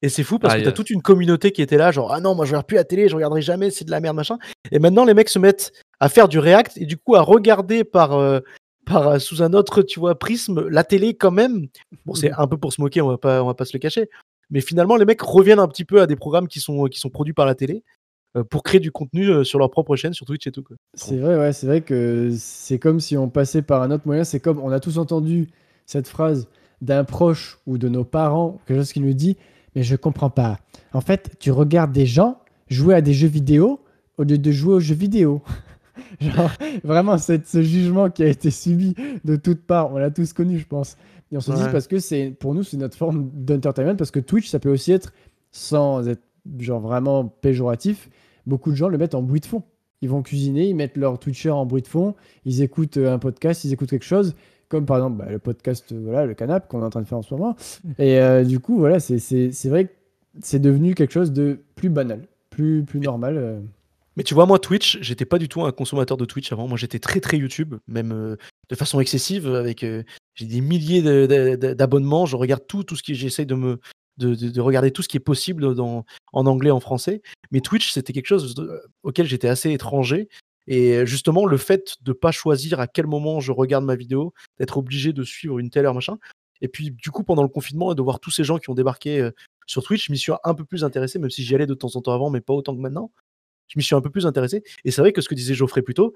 et c'est fou parce Ah que tu as yes. toute une communauté qui était là, genre: «Ah non, moi je regarde plus la télé, je regarderai jamais, c'est de la merde, machin» et maintenant les mecs se mettent à faire du react et du coup à regarder par, heu, par, heu, sous un autre, tu vois, prisme, la télé quand même. Bon, c'est un peu pour se moquer, on va pas on va pas se le cacher, mais finalement les mecs reviennent un petit peu à des programmes qui sont, qui sont produits par la télé, pour créer du contenu, sur leur propre chaîne, sur Twitch et tout. C'est vrai, ouais, c'est vrai que c'est comme si on passait par un autre moyen. C'est comme on a tous entendu cette phrase d'un proche ou de nos parents, quelque chose qui nous dit Mais je comprends pas. En fait, tu regardes des gens jouer à des jeux vidéo au lieu de jouer aux jeux vidéo. Genre, vraiment, cette, ce jugement qui a été subi de toutes parts, on l'a tous connu, je pense. Et on se dit parce que c'est pour nous, c'est notre forme d'entertainment, parce que Twitch, ça peut aussi être, sans être genre vraiment péjoratif, beaucoup de gens le mettent en bruit de fond. Ils vont cuisiner, ils mettent leur Twitcher en bruit de fond, ils écoutent un podcast, ils écoutent quelque chose, comme par exemple bah, le podcast, euh, voilà, le canap qu'on est en train de faire en ce moment. Et euh, du coup, voilà, c'est- vrai que c'est devenu quelque chose de plus banal, plus, plus normal. euh. Mais tu vois, moi, Twitch, j'étais pas du tout un consommateur de Twitch avant. Moi, j'étais très, très YouTube, même euh, de façon excessive. Avec, euh, j'ai des milliers d'abonnements. Je regarde tout, tout ce qui, j'essaie de me, de, de- de regarder tout ce qui est possible dans, en anglais, en français. Mais Twitch, c'était quelque chose auquel j'étais assez étranger. Et justement, le fait de pas choisir à quel moment je regarde ma vidéo, d'être obligé de suivre une telle heure, machin. Et puis, du coup, pendant le confinement, et de voir tous ces gens qui ont débarqué euh, sur Twitch, je m'y suis un peu plus intéressé, même si j'y allais de temps en temps avant, mais pas autant que maintenant je m'y suis un peu plus intéressé. Et c'est vrai que ce que disait Geoffrey plus tôt,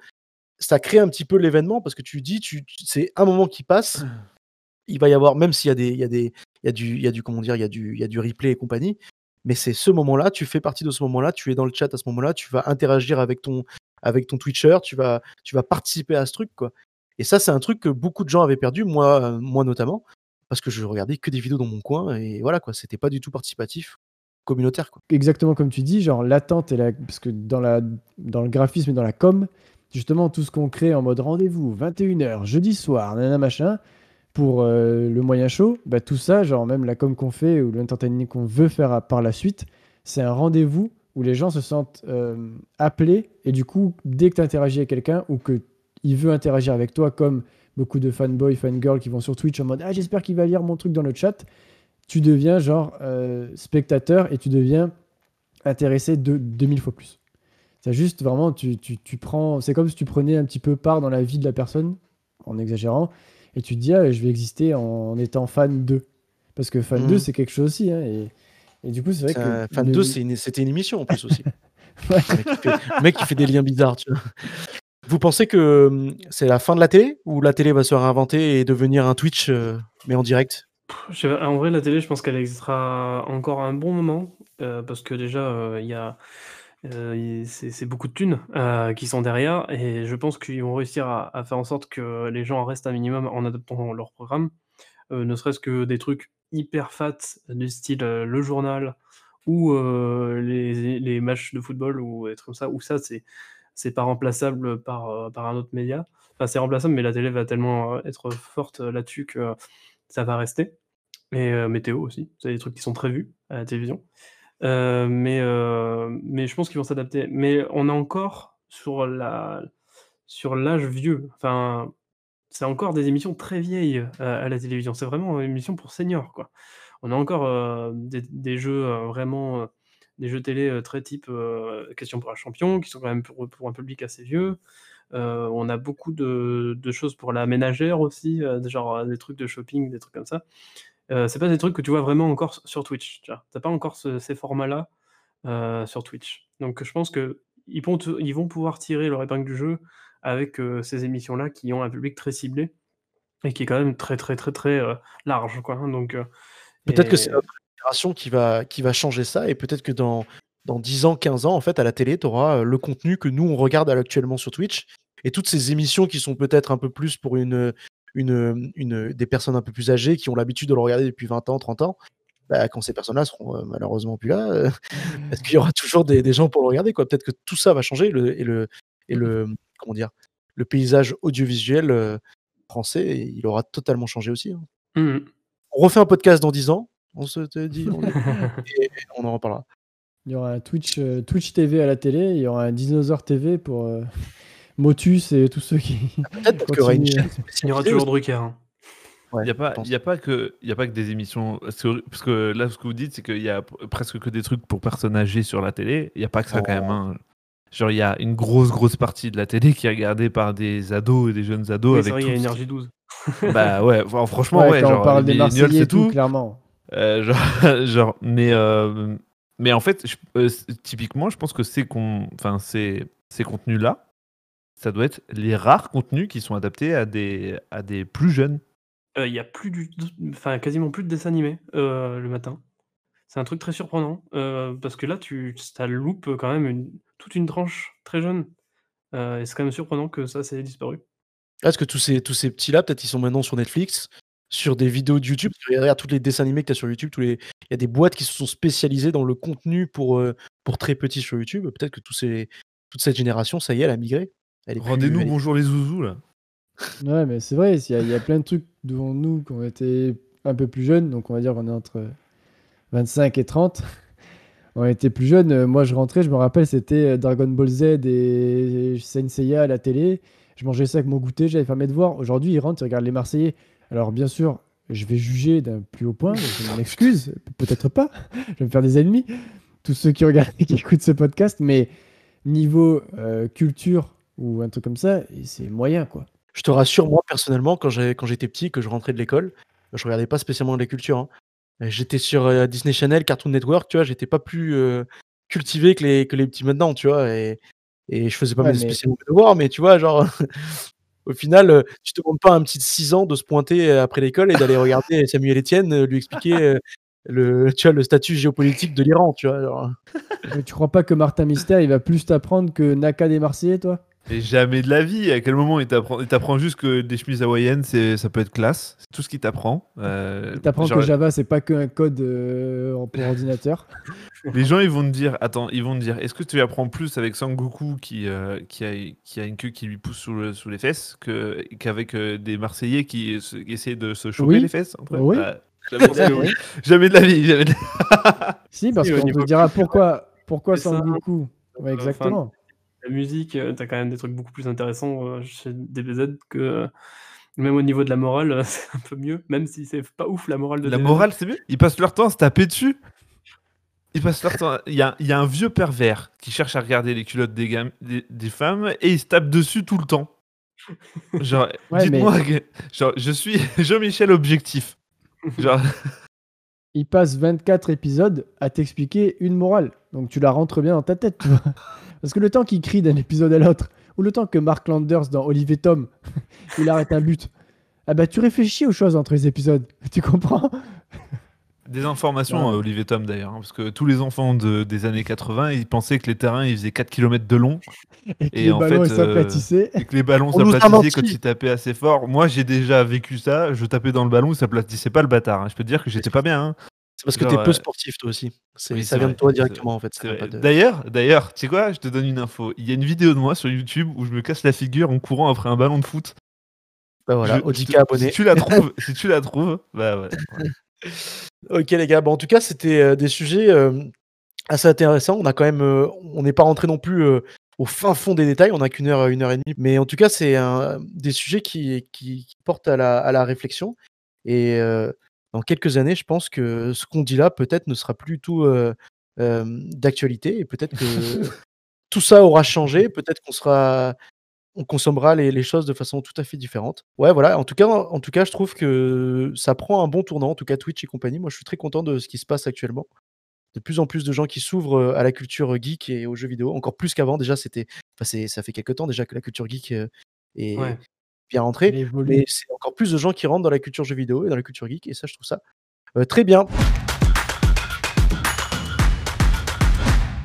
ça crée un petit peu l'événement parce que tu dis, tu, tu- c'est un moment qui passe. Il va y avoir, même s'il y a des, il y a des, il y a du, il y a du, comment dire, il y a du, il y a du replay et compagnie. Mais c'est ce moment-là, tu fais partie de ce moment-là, tu es dans le chat à ce moment-là, tu vas interagir avec ton, avec ton Twitcher, tu vas, tu vas participer à ce truc, quoi. Et ça, c'est un truc que beaucoup de gens avaient perdu, moi, euh, moi notamment, parce que je regardais que des vidéos dans mon coin et voilà, quoi. C'était pas du tout participatif, communautaire, quoi. exactement comme tu dis, genre l'attente et parce que dans, la... dans le graphisme et dans la com, justement tout ce qu'on crée en mode rendez-vous, 21h, jeudi soir, nanana machin, pour euh, le moyen show, bah, tout ça, genre même la com qu'on fait ou l'entertainment qu'on veut faire par la suite, c'est un rendez-vous où les gens se sentent euh, appelés et du coup, dès que tu interagis avec quelqu'un ou que il veut interagir avec toi comme beaucoup de fanboys, fangirls qui vont sur Twitch en mode ah j'espère qu'il va lire mon truc dans le chat, tu deviens genre euh, spectateur et tu deviens intéressé de 2000 fois plus. C'est juste vraiment, tu, tu, tu prends, c'est comme si tu prenais un petit peu part dans la vie de la personne, en exagérant, et tu te dis, ah, je vais exister en, étant fan d'eux. Parce que fan Mhm. d'eux, c'est quelque chose aussi. hein, et, et du coup, c'est vrai que. Fan le- 2, c'est une- c'était une émission en plus aussi. Ouais. Le mec qui fait- le mec qui fait des liens bizarres, tu vois. Vous pensez que hum, c'est la fin de la télé ou la télé va se réinventer et devenir un Twitch euh, mais en direct? Je sais pas, en vrai, la télé, je pense qu'elle existera encore un bon moment, euh, parce que déjà, euh, il y a, euh, c'est beaucoup de thunes euh, qui sont derrière, et je pense qu'ils vont réussir à, à faire en sorte que les gens restent un minimum en adoptant leur programme, euh, ne serait-ce que des trucs hyper fat du style euh, le journal ou euh, les, matchs de football ou des trucs comme ça, où ça, c'est c'est pas remplaçable par, euh, par un autre média. Enfin, c'est remplaçable, mais la télé va tellement être forte là-dessus que ça va rester. Et météo aussi, c'est des trucs qui sont très vus à la télévision. Mais, mais je pense qu'ils vont s'adapter. Mais on est encore sur la sur l'âge vieux. Enfin, c'est encore des émissions très vieilles euh, à la télévision. C'est vraiment une émission pour seniors, quoi. On a encore euh, des, jeux euh, vraiment, des jeux télé très type Question pour un champion, qui sont quand même pour, un public assez vieux. On a beaucoup de, choses pour la ménagère aussi, genre des trucs de shopping, des trucs comme ça. C'est pas des trucs que tu vois vraiment encore sur Twitch. Tu n'as pas encore ce- ces formats-là sur Twitch. Donc je pense que ils vont, vont pouvoir tirer leur épingle du jeu avec euh, ces émissions-là qui ont un public très ciblé et qui est quand même très très très très euh, large. Quoi. hein. Donc, euh, Peut-être que c'est notre génération qui va, qui va changer ça et peut-être que dans, dans 10 ans, 15 ans, en fait, à la télé, tu auras le contenu que nous, on regarde actuellement sur Twitch et toutes ces émissions qui sont peut-être un peu plus pour une, une, une, des personnes un peu plus âgées qui ont l'habitude de le regarder depuis 20 ans, 30 ans. Bah, quand ces personnes-là seront euh, malheureusement plus là, euh, est-ce qu'il y aura toujours des, des gens pour le regarder quoi Peut-être que tout ça va changer le, et le et le comment dire le paysage audiovisuel euh, français, il aura totalement changé aussi. hein. Mhm. On refait un podcast dans 10 ans. On se te dit, on, et on en reparlera. Il y aura un Twitch, euh, Twitch TV à la télé, il y aura un Dinosaur TV pour euh, Motus et tous ceux qui. Peut-être qu'il y aura une Continue. chaîne Il y aura toujours. Drucker. hein. Ouais, Il n'y a, pas- y a, pas que- y a pas que des émissions. parce que- Parce que là, ce que vous dites, c'est qu'il y a presque que des trucs pour personnes âgées sur la télé. Il n'y a pas que ça, quand même. hein. Genre, il y a une grosse, grosse partie de la télé qui est regardée par des ados et des jeunes ados. Oui, avec vrai, il y a Énergie 12. qui- Bah ouais, enfin, franchement, Ouais, ouais. quand genre, on parle des Marseillais et c'est tout, tout. clairement. Euh, genre, genre, mais, euh, mais en fait, je- euh, typiquement, je pense que ces, con- enfin, ces, ces contenus-là, ça doit être les rares contenus qui sont adaptés à des, à des plus jeunes. il y a plus du enfin, quasiment plus de dessins animés, le matin. C'est un truc très surprenant, parce que là, tu ça loupe quand même une toute une tranche très jeune, heu et c'est quand même surprenant que ça, ça ait disparu. Ah, est-ce que tous ces tous ces petits-là, peut-être, ils sont maintenant sur Netflix, sur des vidéos de YouTube? Parce que regarde tous les dessins animés que tu as sur YouTube, tous les il y a des boîtes qui se sont spécialisées dans le contenu pour, heu, pour très petits sur YouTube. Peut-être que tous ces toute cette génération, ça y est, elle a migré. Rendez-nous est bonjour les zouzous là. Ouais, mais c'est vrai, il y a il y a plein de trucs devant nous qui ont été un peu plus jeunes, donc on va dire qu'on est entre 25 et 30. On était plus jeunes, heu, moi je rentrais, je me rappelle, c'était, heu, Dragon Ball Z et Saint Seiya à la télé. Je mangeais ça avec mon goûter, j'allais faire mes devoirs. Aujourd'hui, ils rentrent, ils regardent les Marseillais. Alors bien sûr, je vais juger d'un plus haut point, je m'en excuse, peut-être pas, je vais me faire des ennemis, tous ceux qui regardent et qui écoutent ce podcast, mais niveau, heu, culture ou un truc comme ça, c'est moyen, quoi. Je te rassure, moi, personnellement, quand j'étais petit, que je rentrais de l'école, je regardais pas spécialement la culture, hein. Heu, j'étais sur, heu, Disney Channel, Cartoon Network, tu vois? J'étais pas plus, heu, cultivé que les que les petits maintenant, tu vois? Et et je faisais pas Ouais, mes mais spécialement devoirs, mais tu vois, genre, au final, tu demandes pas à un petit de 6 ans de se pointer, après l'école et d'aller regarder Samuel Etienne, lui expliquer, le tu vois, le statut géopolitique de l'Iran, tu vois? Mais tu crois pas que Martin Mystère, il va plus t'apprendre que Naka des Marseillais, toi? Et jamais de la vie. À quel moment il t'apprend il t'apprend juste que des chemises hawaïennes, c'est ça peut être classe. C'est tout ce qu'il t'apprend. Il t'apprend genre que Java, c'est pas qu'un code, en pour ordinateur. les gens, ils vont te dire attends, ils vont te dire: «Est-ce que tu apprends plus avec Sangoku qui, heu, qui a qui a une queue qui lui pousse sous le sous les fesses que qu'avec, heu, des Marseillais qui se qui essaient de se choper Oui. les fesses eux?» Oui. Bah, oui. Jamais de la vie, jamais de Si, parce qu'on te dira pourquoi pourquoi. Sangoku? Ouais, Enfin, exactement. La musique, heu, tu quand même des trucs beaucoup plus intéressants, heu, chez DBZ que, heu, même au niveau de la morale, c'est un peu mieux, même si c'est pas ouf la morale de La DBZ. morale, c'est mieux. Ils passent leur temps à se taper dessus. Ils passent leur temps. Il y a, il y a un vieux pervers qui cherche à regarder les culottes des, gam- des, des femmes et il se tape dessus tout le temps. Genre, Ouais, dites-moi, genre, je suis Jean-Michel objectif. Genre, Il passe 24 épisodes à t'expliquer une morale. Donc tu la rentres bien dans ta tête, tu vois. Parce que le temps qu'il crie d'un épisode à l'autre, ou le temps que Mark Landers dans Olivier Tom, il arrête un but, ah bah tu réfléchis aux choses entre les épisodes. Tu comprends? Des informations, Ouais. euh, Olivier Tom d'ailleurs, hein, parce que tous les enfants de- des années 80, ils pensaient que les terrains ils faisaient 4 km de long Et que Et les en ballons s'aplatissaient. et que les ballons On nous a s'aplatissaient quand ils tapaient assez fort. Moi, j'ai déjà vécu ça. Je tapais dans le ballon, il s'aplatissait pas le bâtard. hein. Je peux te dire que j'étais pas bien. hein. C'est parce que tu es peu euh, sportif, toi aussi. Oui, ça vient de toi directement, en fait. de D'ailleurs, d'ailleurs, tu sais quoi Je te donne une info. Il y a une vidéo de moi sur YouTube où je me casse la figure en courant après un ballon de foot. bah, voilà, Je- abonné. Si tu la trouves, si tu la trouves, bah ouais. OK les gars, bah, en tout cas, c'était, heu, des sujets, hem, assez intéressants. On a quand même, on n'est pas rentré non plus, au fin fond des détails. On a qu'1 heure, 1 heure et demie. Mais en tout cas, c'est des sujets qui qui qui portent à la à la réflexion et dans quelques années, je pense que ce qu'on dit là, peut-être, ne sera plus du tout, heu, hem, d'actualité et peut-être que tout ça aura changé. Peut-être qu'on sera on consommera les les choses de façon tout à fait différente. Ouais, voilà, en tout cas en tout cas, je trouve que ça prend un bon tournant, en tout cas Twitch et compagnie. Moi, je suis très content de ce qui se passe actuellement. De plus en plus de gens qui s'ouvrent, heu, à la culture, geek et aux jeux vidéo, encore plus qu'avant. Déjà, c'était enfin, ça fait quelque temps déjà que la culture geek, est Ouais. Bien évolue. mais c'est encore plus de gens qui rentrent dans la culture jeux vidéo et dans la culture geek et ça, je trouve ça, heu, très bien.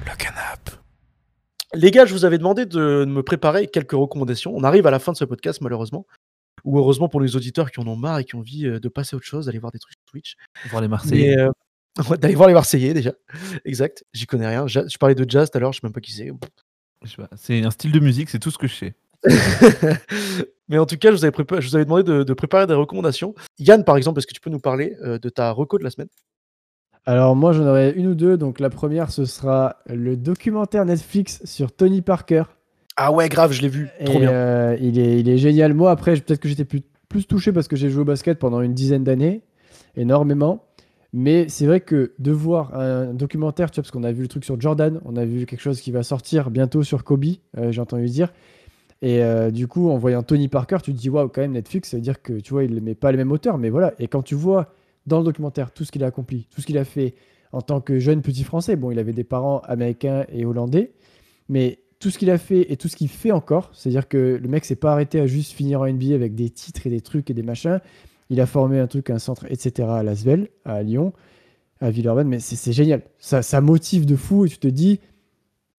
Le canap'. Les gars, je vous avais demandé de me préparer quelques recommandations. On arrive à la fin de ce podcast malheureusement, ou heureusement pour les auditeurs qui en ont marre et qui ont envie, heu, de passer à autre chose, d'aller voir des trucs sur Twitch. Voir les Marseillais. Mais, ouais, d'aller voir les Marseillais déjà, exact, j'y connais rien. Je parlais de jazz tout à l'heure, je sais même pas qui c'est. C'est un style de musique, c'est tout ce que je sais. Mais en tout cas, je vous avais prépa je vous avais demandé de de préparer des recommandations. Yann, par exemple, est-ce que tu peux nous parler, heu, de ta reco de la semaine? Alors moi j'en aurais une ou deux. Donc la première ce sera le documentaire Netflix sur Tony Parker. Ah ouais, grave, je l'ai vu, trop Et, bien. euh, il, est, il est génial. Moi après peut-être que j'étais plus, plus touché parce que j'ai joué au basket pendant une dizaine d'années, énormément. Mais c'est vrai que de voir un documentaire, tu vois, parce qu'on a vu le truc sur Jordan, on a vu quelque chose qui va sortir bientôt sur Kobe, euh, j'ai entendu dire. Et euh, du coup, en voyant Tony Parker, tu te dis, waouh, quand même, Netflix, ça veut dire que, tu vois, il met pas le même auteur, mais voilà. Et quand tu vois dans le documentaire tout ce qu'il a accompli, tout ce qu'il a fait en tant que jeune petit Français, bon, il avait des parents américains et hollandais, mais tout ce qu'il a fait et tout ce qu'il fait encore, c'est-à-dire que le mec s'est pas arrêté à juste finir en NBA avec des titres et des trucs et des machins. Il a formé un truc, un centre, etc. à Lasvel, à Lyon, à Villeurbanne, mais c'est génial. Ça motive de fou et tu te dis,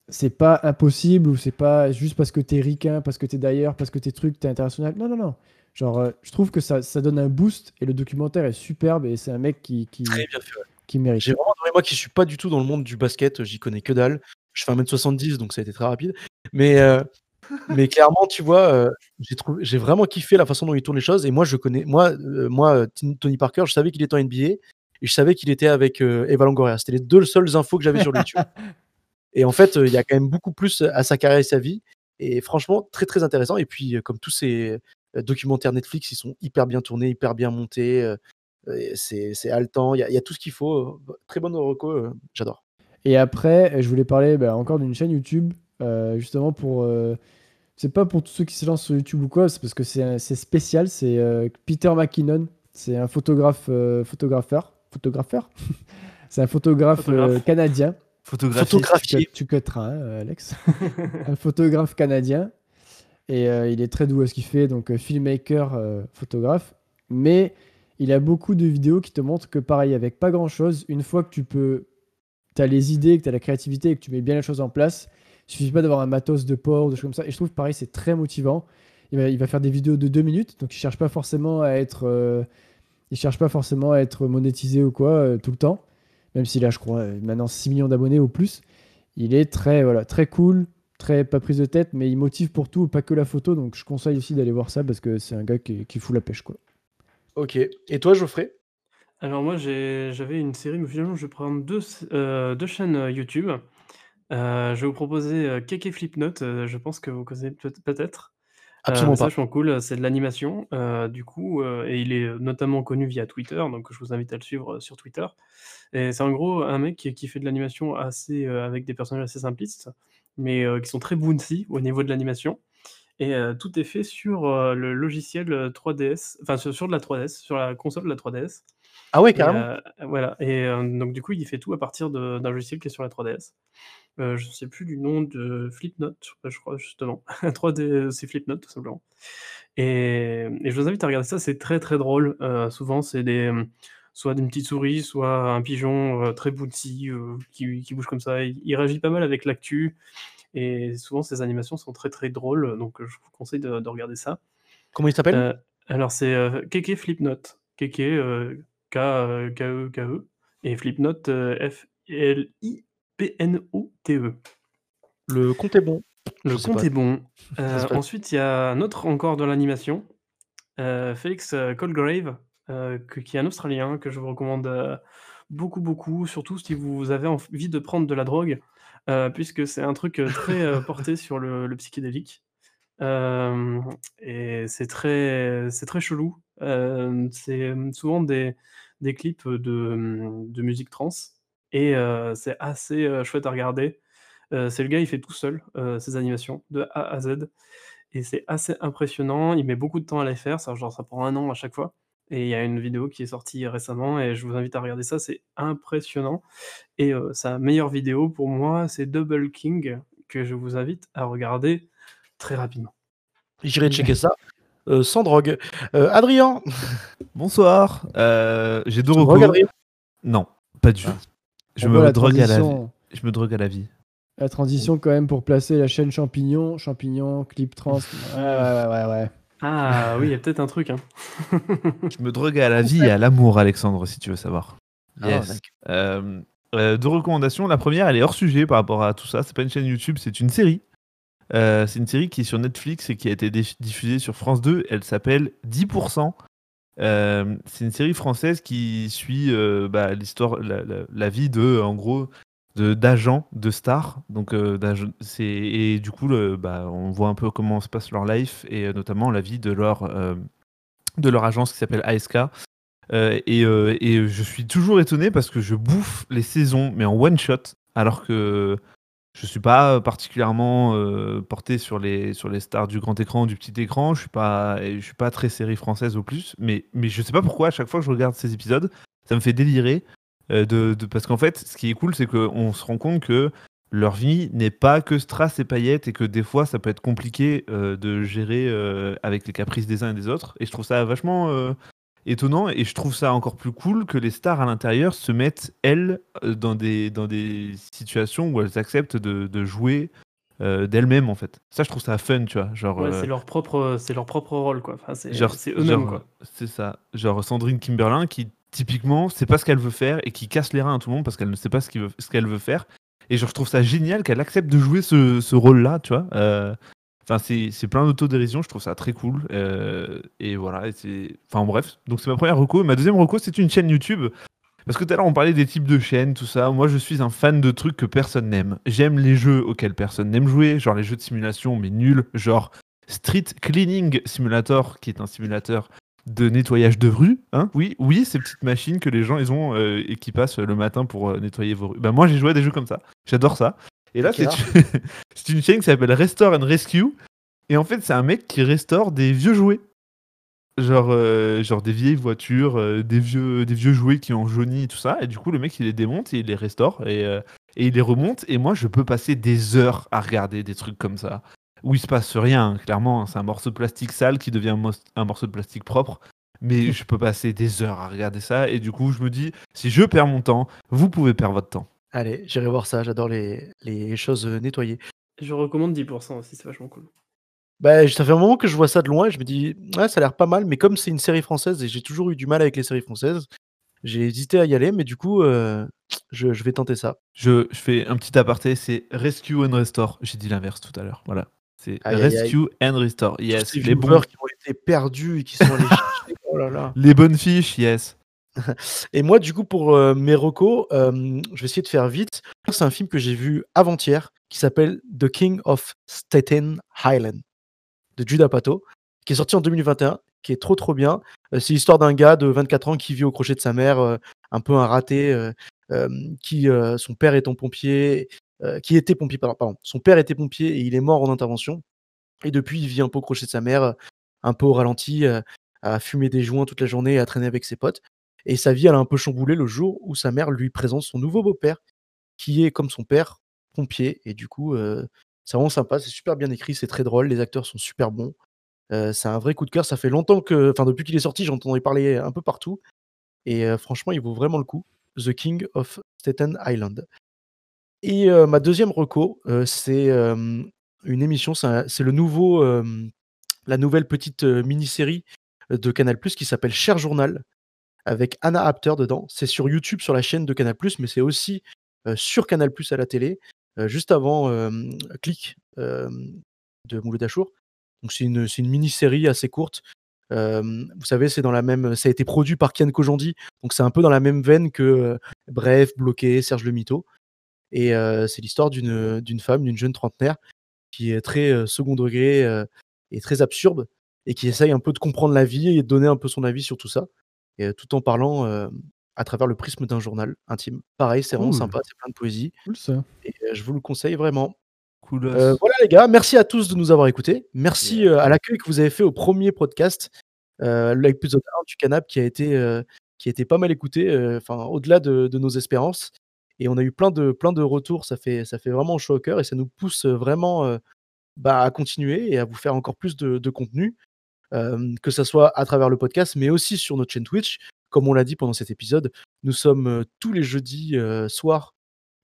c'est pas impossible ou c'est pas juste parce que t'es ricain, parce que t'es d'ailleurs, parce que t'es truc, t'es international. Non, non, non. Genre, euh, je trouve que ça, ça donne un boost et le documentaire est superbe et c'est un mec qui, qui, Très bien fait. ouais. qui mérite. J'ai vraiment adoré, moi qui suis pas du tout dans le monde du basket, j'y connais que dalle. Je fais 1m70, donc ça a été très rapide. Mais, euh, mais clairement, tu vois, euh, j'ai trouvé, j'ai vraiment kiffé la façon dont il tourne les choses. Et moi, je connais, moi, euh, moi Tony Parker, je savais qu'il était en NBA et je savais qu'il était avec euh, Eva Longoria. C'était les deux seules infos que j'avais sur YouTube. Et en fait, il y a quand même beaucoup plus à sa carrière et sa vie. Et franchement, très très intéressant. Et puis, euh, comme tous ces euh, documentaires Netflix, ils sont hyper bien tournés, hyper bien montés. euh, c'est haletant. Il y, a- il y a tout ce qu'il faut. Très bonne reco, j'adore. Et après, je voulais parler bah, encore d'une chaîne YouTube, euh, justement pour. euh, c'est pas pour tous ceux qui se lancent sur YouTube ou quoi, c'est parce que c'est spécial. C'est euh, Peter McKinnon. C'est un photographe, euh, photographeur, photographeur. c'est un photographe, Photographe. euh, canadien. Photographie. Photographier. Tu, cutteras, hein, euh, Alex. un photographe canadien. Et euh, il est très doux à ce qu'il fait, donc euh, filmmaker, euh, photographe. Mais il a beaucoup de vidéos qui te montrent que, pareil, avec pas grand chose, une fois que tu peux. Tu as les idées, que tu as la créativité et que tu mets bien les choses en place, il suffit pas d'avoir un matos de port ou des choses comme ça. Et je trouve, pareil, c'est très motivant. Il va, il va faire des vidéos de deux minutes, donc il cherche pas forcément à être. euh, il cherche pas forcément à être monétisé ou quoi tout le temps. Même s'il a, je crois, euh, maintenant 6 millions d'abonnés ou plus. Il est très, voilà, très cool, très pas prise de tête, mais il motive pour tout, pas que la photo. Donc je conseille aussi d'aller voir ça parce que c'est un gars qui, qui fout la pêche. Quoi. Ok. Et toi, Geoffrey? Alors moi j'ai j'avais une série, mais finalement je vais prendre deux, euh, deux chaînes euh, YouTube. Euh, je vais vous proposer euh, Keke Flipnote, euh, je pense que vous connaissez peut- peut-être. Euh, Absolument pas. vachement cool, c'est de l'animation, euh, du coup, euh, et il est notamment connu via Twitter, donc je vous invite à le suivre sur Twitter. Et c'est en gros un mec qui, qui fait de l'animation assez avec des personnages assez simplistes, mais qui sont très bouncy au niveau de l'animation. Et tout est fait sur le logiciel euh, 3DS, enfin sur, sur de la 3DS, sur la console de la 3DS. Ah ouais, Et, carrément. voilà. Et donc du coup, il fait tout à partir de- d'un logiciel qui est sur la 3DS. Euh, je ne sais plus du nom de Flipnote, euh, je crois justement. 3D, c'est Flipnote tout simplement. Et, et je vous invite à regarder ça, c'est très très drôle. Euh, souvent, c'est des soit une petite souris, soit un pigeon euh, très euh, qui, qui bouge comme ça. Il, il réagit pas mal avec l'actu. Et souvent, ces animations sont très très drôles. Donc, je vous conseille de, de regarder ça. Comment il s'appelle? Euh, alors, c'est euh, Keke Flipnote. Keke, euh, K, euh, K-E. Et Flipnote, euh, F-L-I-P-N-O-T-E. Le compte est bon. Le compte pas. est bon. Euh, ensuite, il y a un autre encore de l'animation, euh, Félix euh, Colgrave, euh, qui est un Australien que je vous recommande beaucoup, beaucoup, surtout si vous avez envie de prendre de la drogue, puisque c'est un truc très porté sur le, le psychédélique. Et c'est très, c'est très chelou. C'est souvent des, des clips de, de musique trans, et euh, c'est assez euh, chouette à regarder. Euh, c'est le gars, il fait tout seul euh, ses animations de A à Z. Et c'est assez impressionnant. Il met beaucoup de temps à les faire. Ça, genre, ça prend un an à chaque fois. Et il y a une vidéo qui est sortie récemment et je vous invite à regarder ça. C'est impressionnant. Et euh, sa meilleure vidéo pour moi, c'est Double King que je vous invite à regarder très rapidement. J'irai checker ça. Euh, sans drogue. Euh, Adrien Bonsoir. Euh, J'ai deux Adrien? Non, pas du tout. Ah. Je me drogue à la vie. transition, Je me drogue à la vie. la transition quand même pour placer la chaîne champignon, champignon, clip trans. Ouais, ouais, ouais, ouais. ouais. Ah oui, il y a peut-être un truc. hein. Je me drogue à la vie et à l'amour, Alexandre, si tu veux savoir. Ah, Yes. Euh, euh, deux recommandations. La première, elle est hors sujet par rapport à tout ça. C'est pas une chaîne YouTube, c'est une série. Euh, c'est une série qui est sur Netflix et qui a été diffusée sur France 2. Elle s'appelle 10%. Euh, c'est une série française qui suit euh, bah, l'histoire, la, vie de, en gros, d'agents, de stars. Donc, euh, et du coup, bah, on voit un peu comment se passe leur life et notamment la vie de leur de leur agence qui s'appelle ASK. Et, et je suis toujours étonné parce que je bouffe les saisons, mais en one shot, alors que je suis pas particulièrement euh, porté sur les, sur les stars du grand écran, du petit écran. Je suis suis pas très série française au plus, mais, mais je sais pas pourquoi à chaque fois que je regarde ces épisodes, ça me fait délirer. euh, de, de- parce qu'en fait, ce qui est cool, c'est qu'on se rend compte que leur vie n'est pas que strass et paillettes et que des fois ça peut être compliqué euh, de gérer euh, avec les caprices des uns et des autres. Et je trouve ça vachement. Étonnant et je trouve ça encore plus cool que les stars à l'intérieur se mettent, elles, euh, dans des, dans des situations où elles acceptent de, de jouer euh, d'elles-mêmes en fait. Ça, je trouve ça fun, tu vois. Genre, Ouais, euh, c'est leur propre, c'est leur propre rôle, quoi. Enfin, c'est genre, c'est eux-mêmes, genre, quoi. C'est ça. Genre Sandrine Kimberlin qui, typiquement, sait pas ce qu'elle veut faire et qui casse les reins à tout le monde parce qu'elle ne sait pas ce qu'il veut- ce qu'elle veut faire. Et genre, je trouve ça génial qu'elle accepte de jouer ce, ce rôle-là, tu vois. Euh, Enfin, c'est plein d'autodérision, je trouve ça très cool. euh, et voilà, et. Enfin, bref. Donc, c'est ma première reco. Ma deuxième reco, c'est une chaîne YouTube. Parce que tout à l'heure, on parlait des types de chaînes, tout ça. Moi, je suis un fan de trucs que personne n'aime. J'aime les jeux auxquels personne n'aime jouer, genre les jeux de simulation, mais nuls. Genre Street Cleaning Simulator, qui est un simulateur de nettoyage de rue. Hein oui, oui, ces petites machines que les gens ils ont euh, et qui passent le matin pour euh, nettoyer vos rues. Bah, moi, j'ai joué à des jeux comme ça. J'adore ça. Et là, c'est une chaîne qui s'appelle Restore and Rescue. Et en fait, c'est un mec qui restaure des vieux jouets. Genre, euh, genre des vieilles voitures, euh, des, vieux, des vieux jouets qui ont jauni et tout ça. Et du coup, le mec, il les démonte et il les restaure et, euh, et il les remonte. Et moi, je peux passer des heures à regarder des trucs comme ça. Où il se passe rien, hein, clairement. hein. C'est un morceau de plastique sale qui devient un morceau de plastique propre. Mais je peux passer des heures à regarder ça. Et du coup, je me dis, si je perds mon temps, vous pouvez perdre votre temps. Allez, j'irai voir ça. J'adore les, les choses euh, nettoyées. Je recommande 10% aussi, c'est vachement cool. Bah, ça fait un moment que je vois ça de loin et je me dis, ouais, ça a l'air pas mal, mais comme c'est une série française et j'ai toujours eu du mal avec les séries françaises, j'ai hésité à y aller, mais du coup, euh, je, je vais tenter ça. Je, je fais un petit aparté, c'est Rescue and Restore. J'ai dit l'inverse tout à l'heure. Voilà. C'est Aïe, aïe, aïe. Rescue and Restore. Yes. Les, bons, qui ont été perdus et qui sont allés chercher. Oh là là. les bonnes fiches, yes. Et moi, du coup, pour euh, mes recos, je vais essayer de faire vite. C'est un film que j'ai vu avant-hier qui s'appelle The King of Staten Island de Judah Pato, qui est sorti en 2021, qui est trop trop bien. Euh, c'est l'histoire d'un gars de 24 ans qui vit au crochet de sa mère, euh, un peu un raté, qui son père étant pompier, qui était pompier, pardon, pardon, son père était pompier et il est mort en intervention. Et depuis, il vit un peu au crochet de sa mère, un peu au ralenti, à fumer des joints toute la journée et à traîner avec ses potes. Et sa vie, elle a un peu chamboulé le jour où sa mère lui présente son nouveau beau-père, qui est comme son père, pompier. Et du coup, euh, c'est vraiment sympa, c'est super bien écrit, c'est très drôle, les acteurs sont super bons. Euh, c'est un vrai coup de cœur, ça fait longtemps que, enfin depuis qu'il est sorti, j'entendais parler un peu partout. Et euh, franchement, il vaut vraiment le coup. The King of Staten Island. Et euh, ma deuxième reco, c'est une émission, c'est le nouveau, la nouvelle petite mini-série de Canal+ qui s'appelle Cher Journal avec Anna Apter dedans. C'est sur YouTube, sur la chaîne de Canal+, mais c'est aussi euh, sur Canal+ à la télé, euh, juste avant Click de Mouloud Achour. Donc c'est une, une mini-série assez courte. Vous savez, c'est dans la même, ça a été produit par Kian Kojandi, donc c'est un peu dans la même veine que euh, Bref, Bloqué, Serge Le Mito. Et c'est l'histoire d'une femme, d'une jeune trentenaire, qui est très second degré et très absurde, et qui essaye un peu de comprendre la vie et de donner un peu son avis sur tout ça, et tout en parlant à travers le prisme d'un journal intime. Pareil, c'est vraiment Cool. sympa, c'est plein de poésie, Cool ça. et je vous le conseille vraiment. Cool. Euh, voilà les gars, merci à tous de nous avoir écoutés. Merci euh, à l'accueil que vous avez fait au premier podcast, euh, l'épisode 1 du Canap qui a été, qui a été pas mal écouté, enfin au-delà de, de nos espérances. Et on a eu plein de, plein de retours, ça fait, ça fait vraiment chaud au cœur et ça nous pousse vraiment bah, à continuer et à vous faire encore plus de, de contenu, que ce soit à travers le podcast, mais aussi sur notre chaîne Twitch. Comme on l'a dit pendant cet épisode, nous sommes euh, tous les jeudis euh, soirs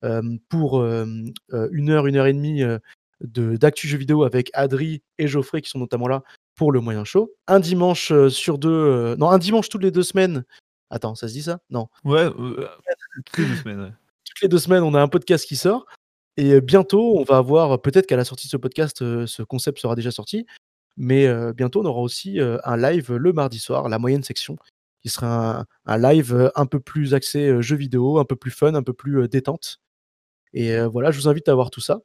euh, pour euh, euh, une heure, une heure et demie euh, de- d'actu jeux vidéo avec Adri et Geoffrey qui sont notamment là pour le moyen show. Un dimanche euh, sur deux, euh, non, un dimanche toutes les deux semaines. Attends, ça se dit ça? Non. Ouais, euh, toutes les deux semaines. ouais. Toutes les deux semaines, on a un podcast qui sort. Et euh, bientôt, on va avoir, peut-être qu'à la sortie de ce podcast, euh, ce concept sera déjà sorti. Mais bientôt, on aura aussi un live le mardi soir, la moyenne section, qui sera un, live un peu plus axé jeux vidéo, un peu plus fun, un peu plus détente. Et voilà, je vous invite à voir tout ça.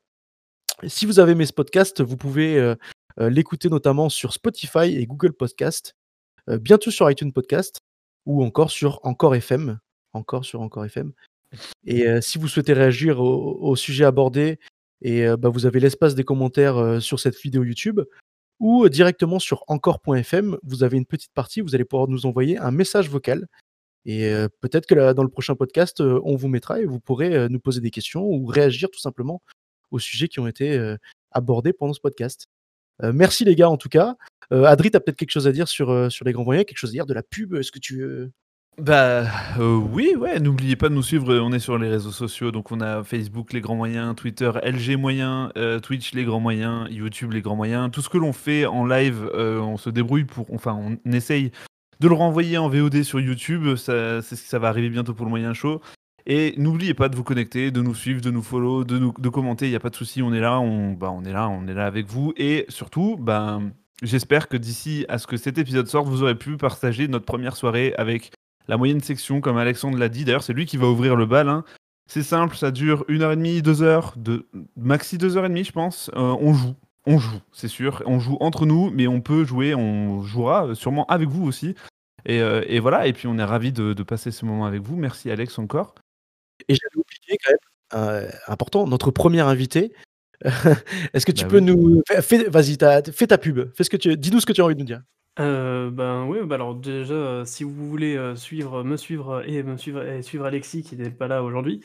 Si vous avez aimé ce podcast, vous pouvez l'écouter notamment sur Spotify et Google Podcast, bientôt sur iTunes Podcast ou encore sur Encore FM, encore sur Encore FM. Et si vous souhaitez réagir au, sujet abordé, et bah, vous avez l'espace des commentaires sur cette vidéo YouTube ou euh, directement sur encore.fm, vous avez une petite partie, vous allez pouvoir nous envoyer un message vocal. Et euh, peut-être que dans le prochain podcast, euh, on vous mettra et vous pourrez nous poser des questions ou réagir tout simplement aux sujets qui ont été abordés pendant ce podcast. Merci les gars en tout cas. Adri, tu as peut-être quelque chose à dire sur, sur les grands moyens, quelque chose à dire de la pub? Est-ce que tu veux Bah, heu, oui, ouais, n'oubliez pas de nous suivre, on est sur les réseaux sociaux, donc on a Facebook les grands moyens, Twitter LG moyens, heu, Twitch les grands moyens, YouTube les grands moyens. Tout ce que l'on fait en live, heu, on se débrouille pour enfin, on essaye de le renvoyer en VOD sur YouTube, ça ça va arriver bientôt pour le moyen show et n'oubliez pas de vous connecter, de nous suivre, de nous follow, de nous commenter, il y a pas de souci, on est là, on bah, on est là on est là avec vous et surtout, ben, j'espère que d'ici à ce que cet épisode sorte, vous aurez pu partager notre première soirée avec la moyenne section, comme Alexandre l'a dit. D'ailleurs, c'est lui qui va ouvrir le bal. hein. C'est simple, ça dure une heure et demie, deux heures, de maxi deux heures et demie, je pense. Euh, on joue, on joue, c'est sûr. On joue entre nous, mais on peut jouer, on jouera euh, sûrement avec vous aussi. Et, euh, et voilà, et puis on est ravis de, de passer ce moment avec vous. Merci Alex encore. Et j'avais oublié quand même, important, notre premier invité. Est-ce que tu Bah peux oui. nous vas-y, tu as fais ta pub. Fais ce que tu dis-nous ce que tu as envie de nous dire. Heu, ben, oui, bah, alors déjà, heu, si vous voulez, heu, suivre me suivre et me suivre et suivre Alexis qui n'est pas là aujourd'hui,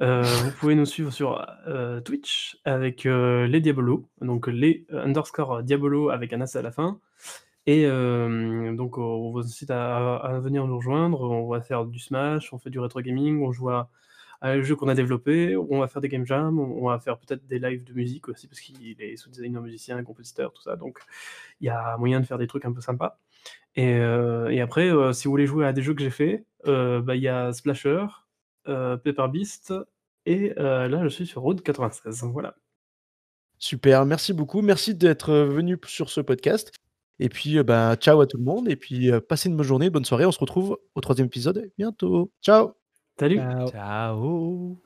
vous pouvez nous suivre sur, Twitch avec, les Diabolos, donc les underscore Diabolo avec un S à la fin et donc on vous incite à à venir nous rejoindre. On va faire du Smash, on fait du rétro gaming, on joue à à les jeux qu'on a développés, on va faire des game jams, on va faire peut-être des lives de musique aussi parce qu'il est sound designer, musicien, compositeur, tout ça, donc il y a moyen de faire des trucs un peu sympas et et après, heu, si vous voulez jouer à des jeux que j'ai faits, heu, bah, il y a Splasher, Paper Beast et là je suis sur Route 96, voilà. Super, merci beaucoup. Merci d'être, venu sur ce podcast et puis, bah, ciao à tout le monde et puis, passez une bonne journée, bonne soirée. On se retrouve au troisième épisode bientôt. Ciao! Salut! Ciao. Ciao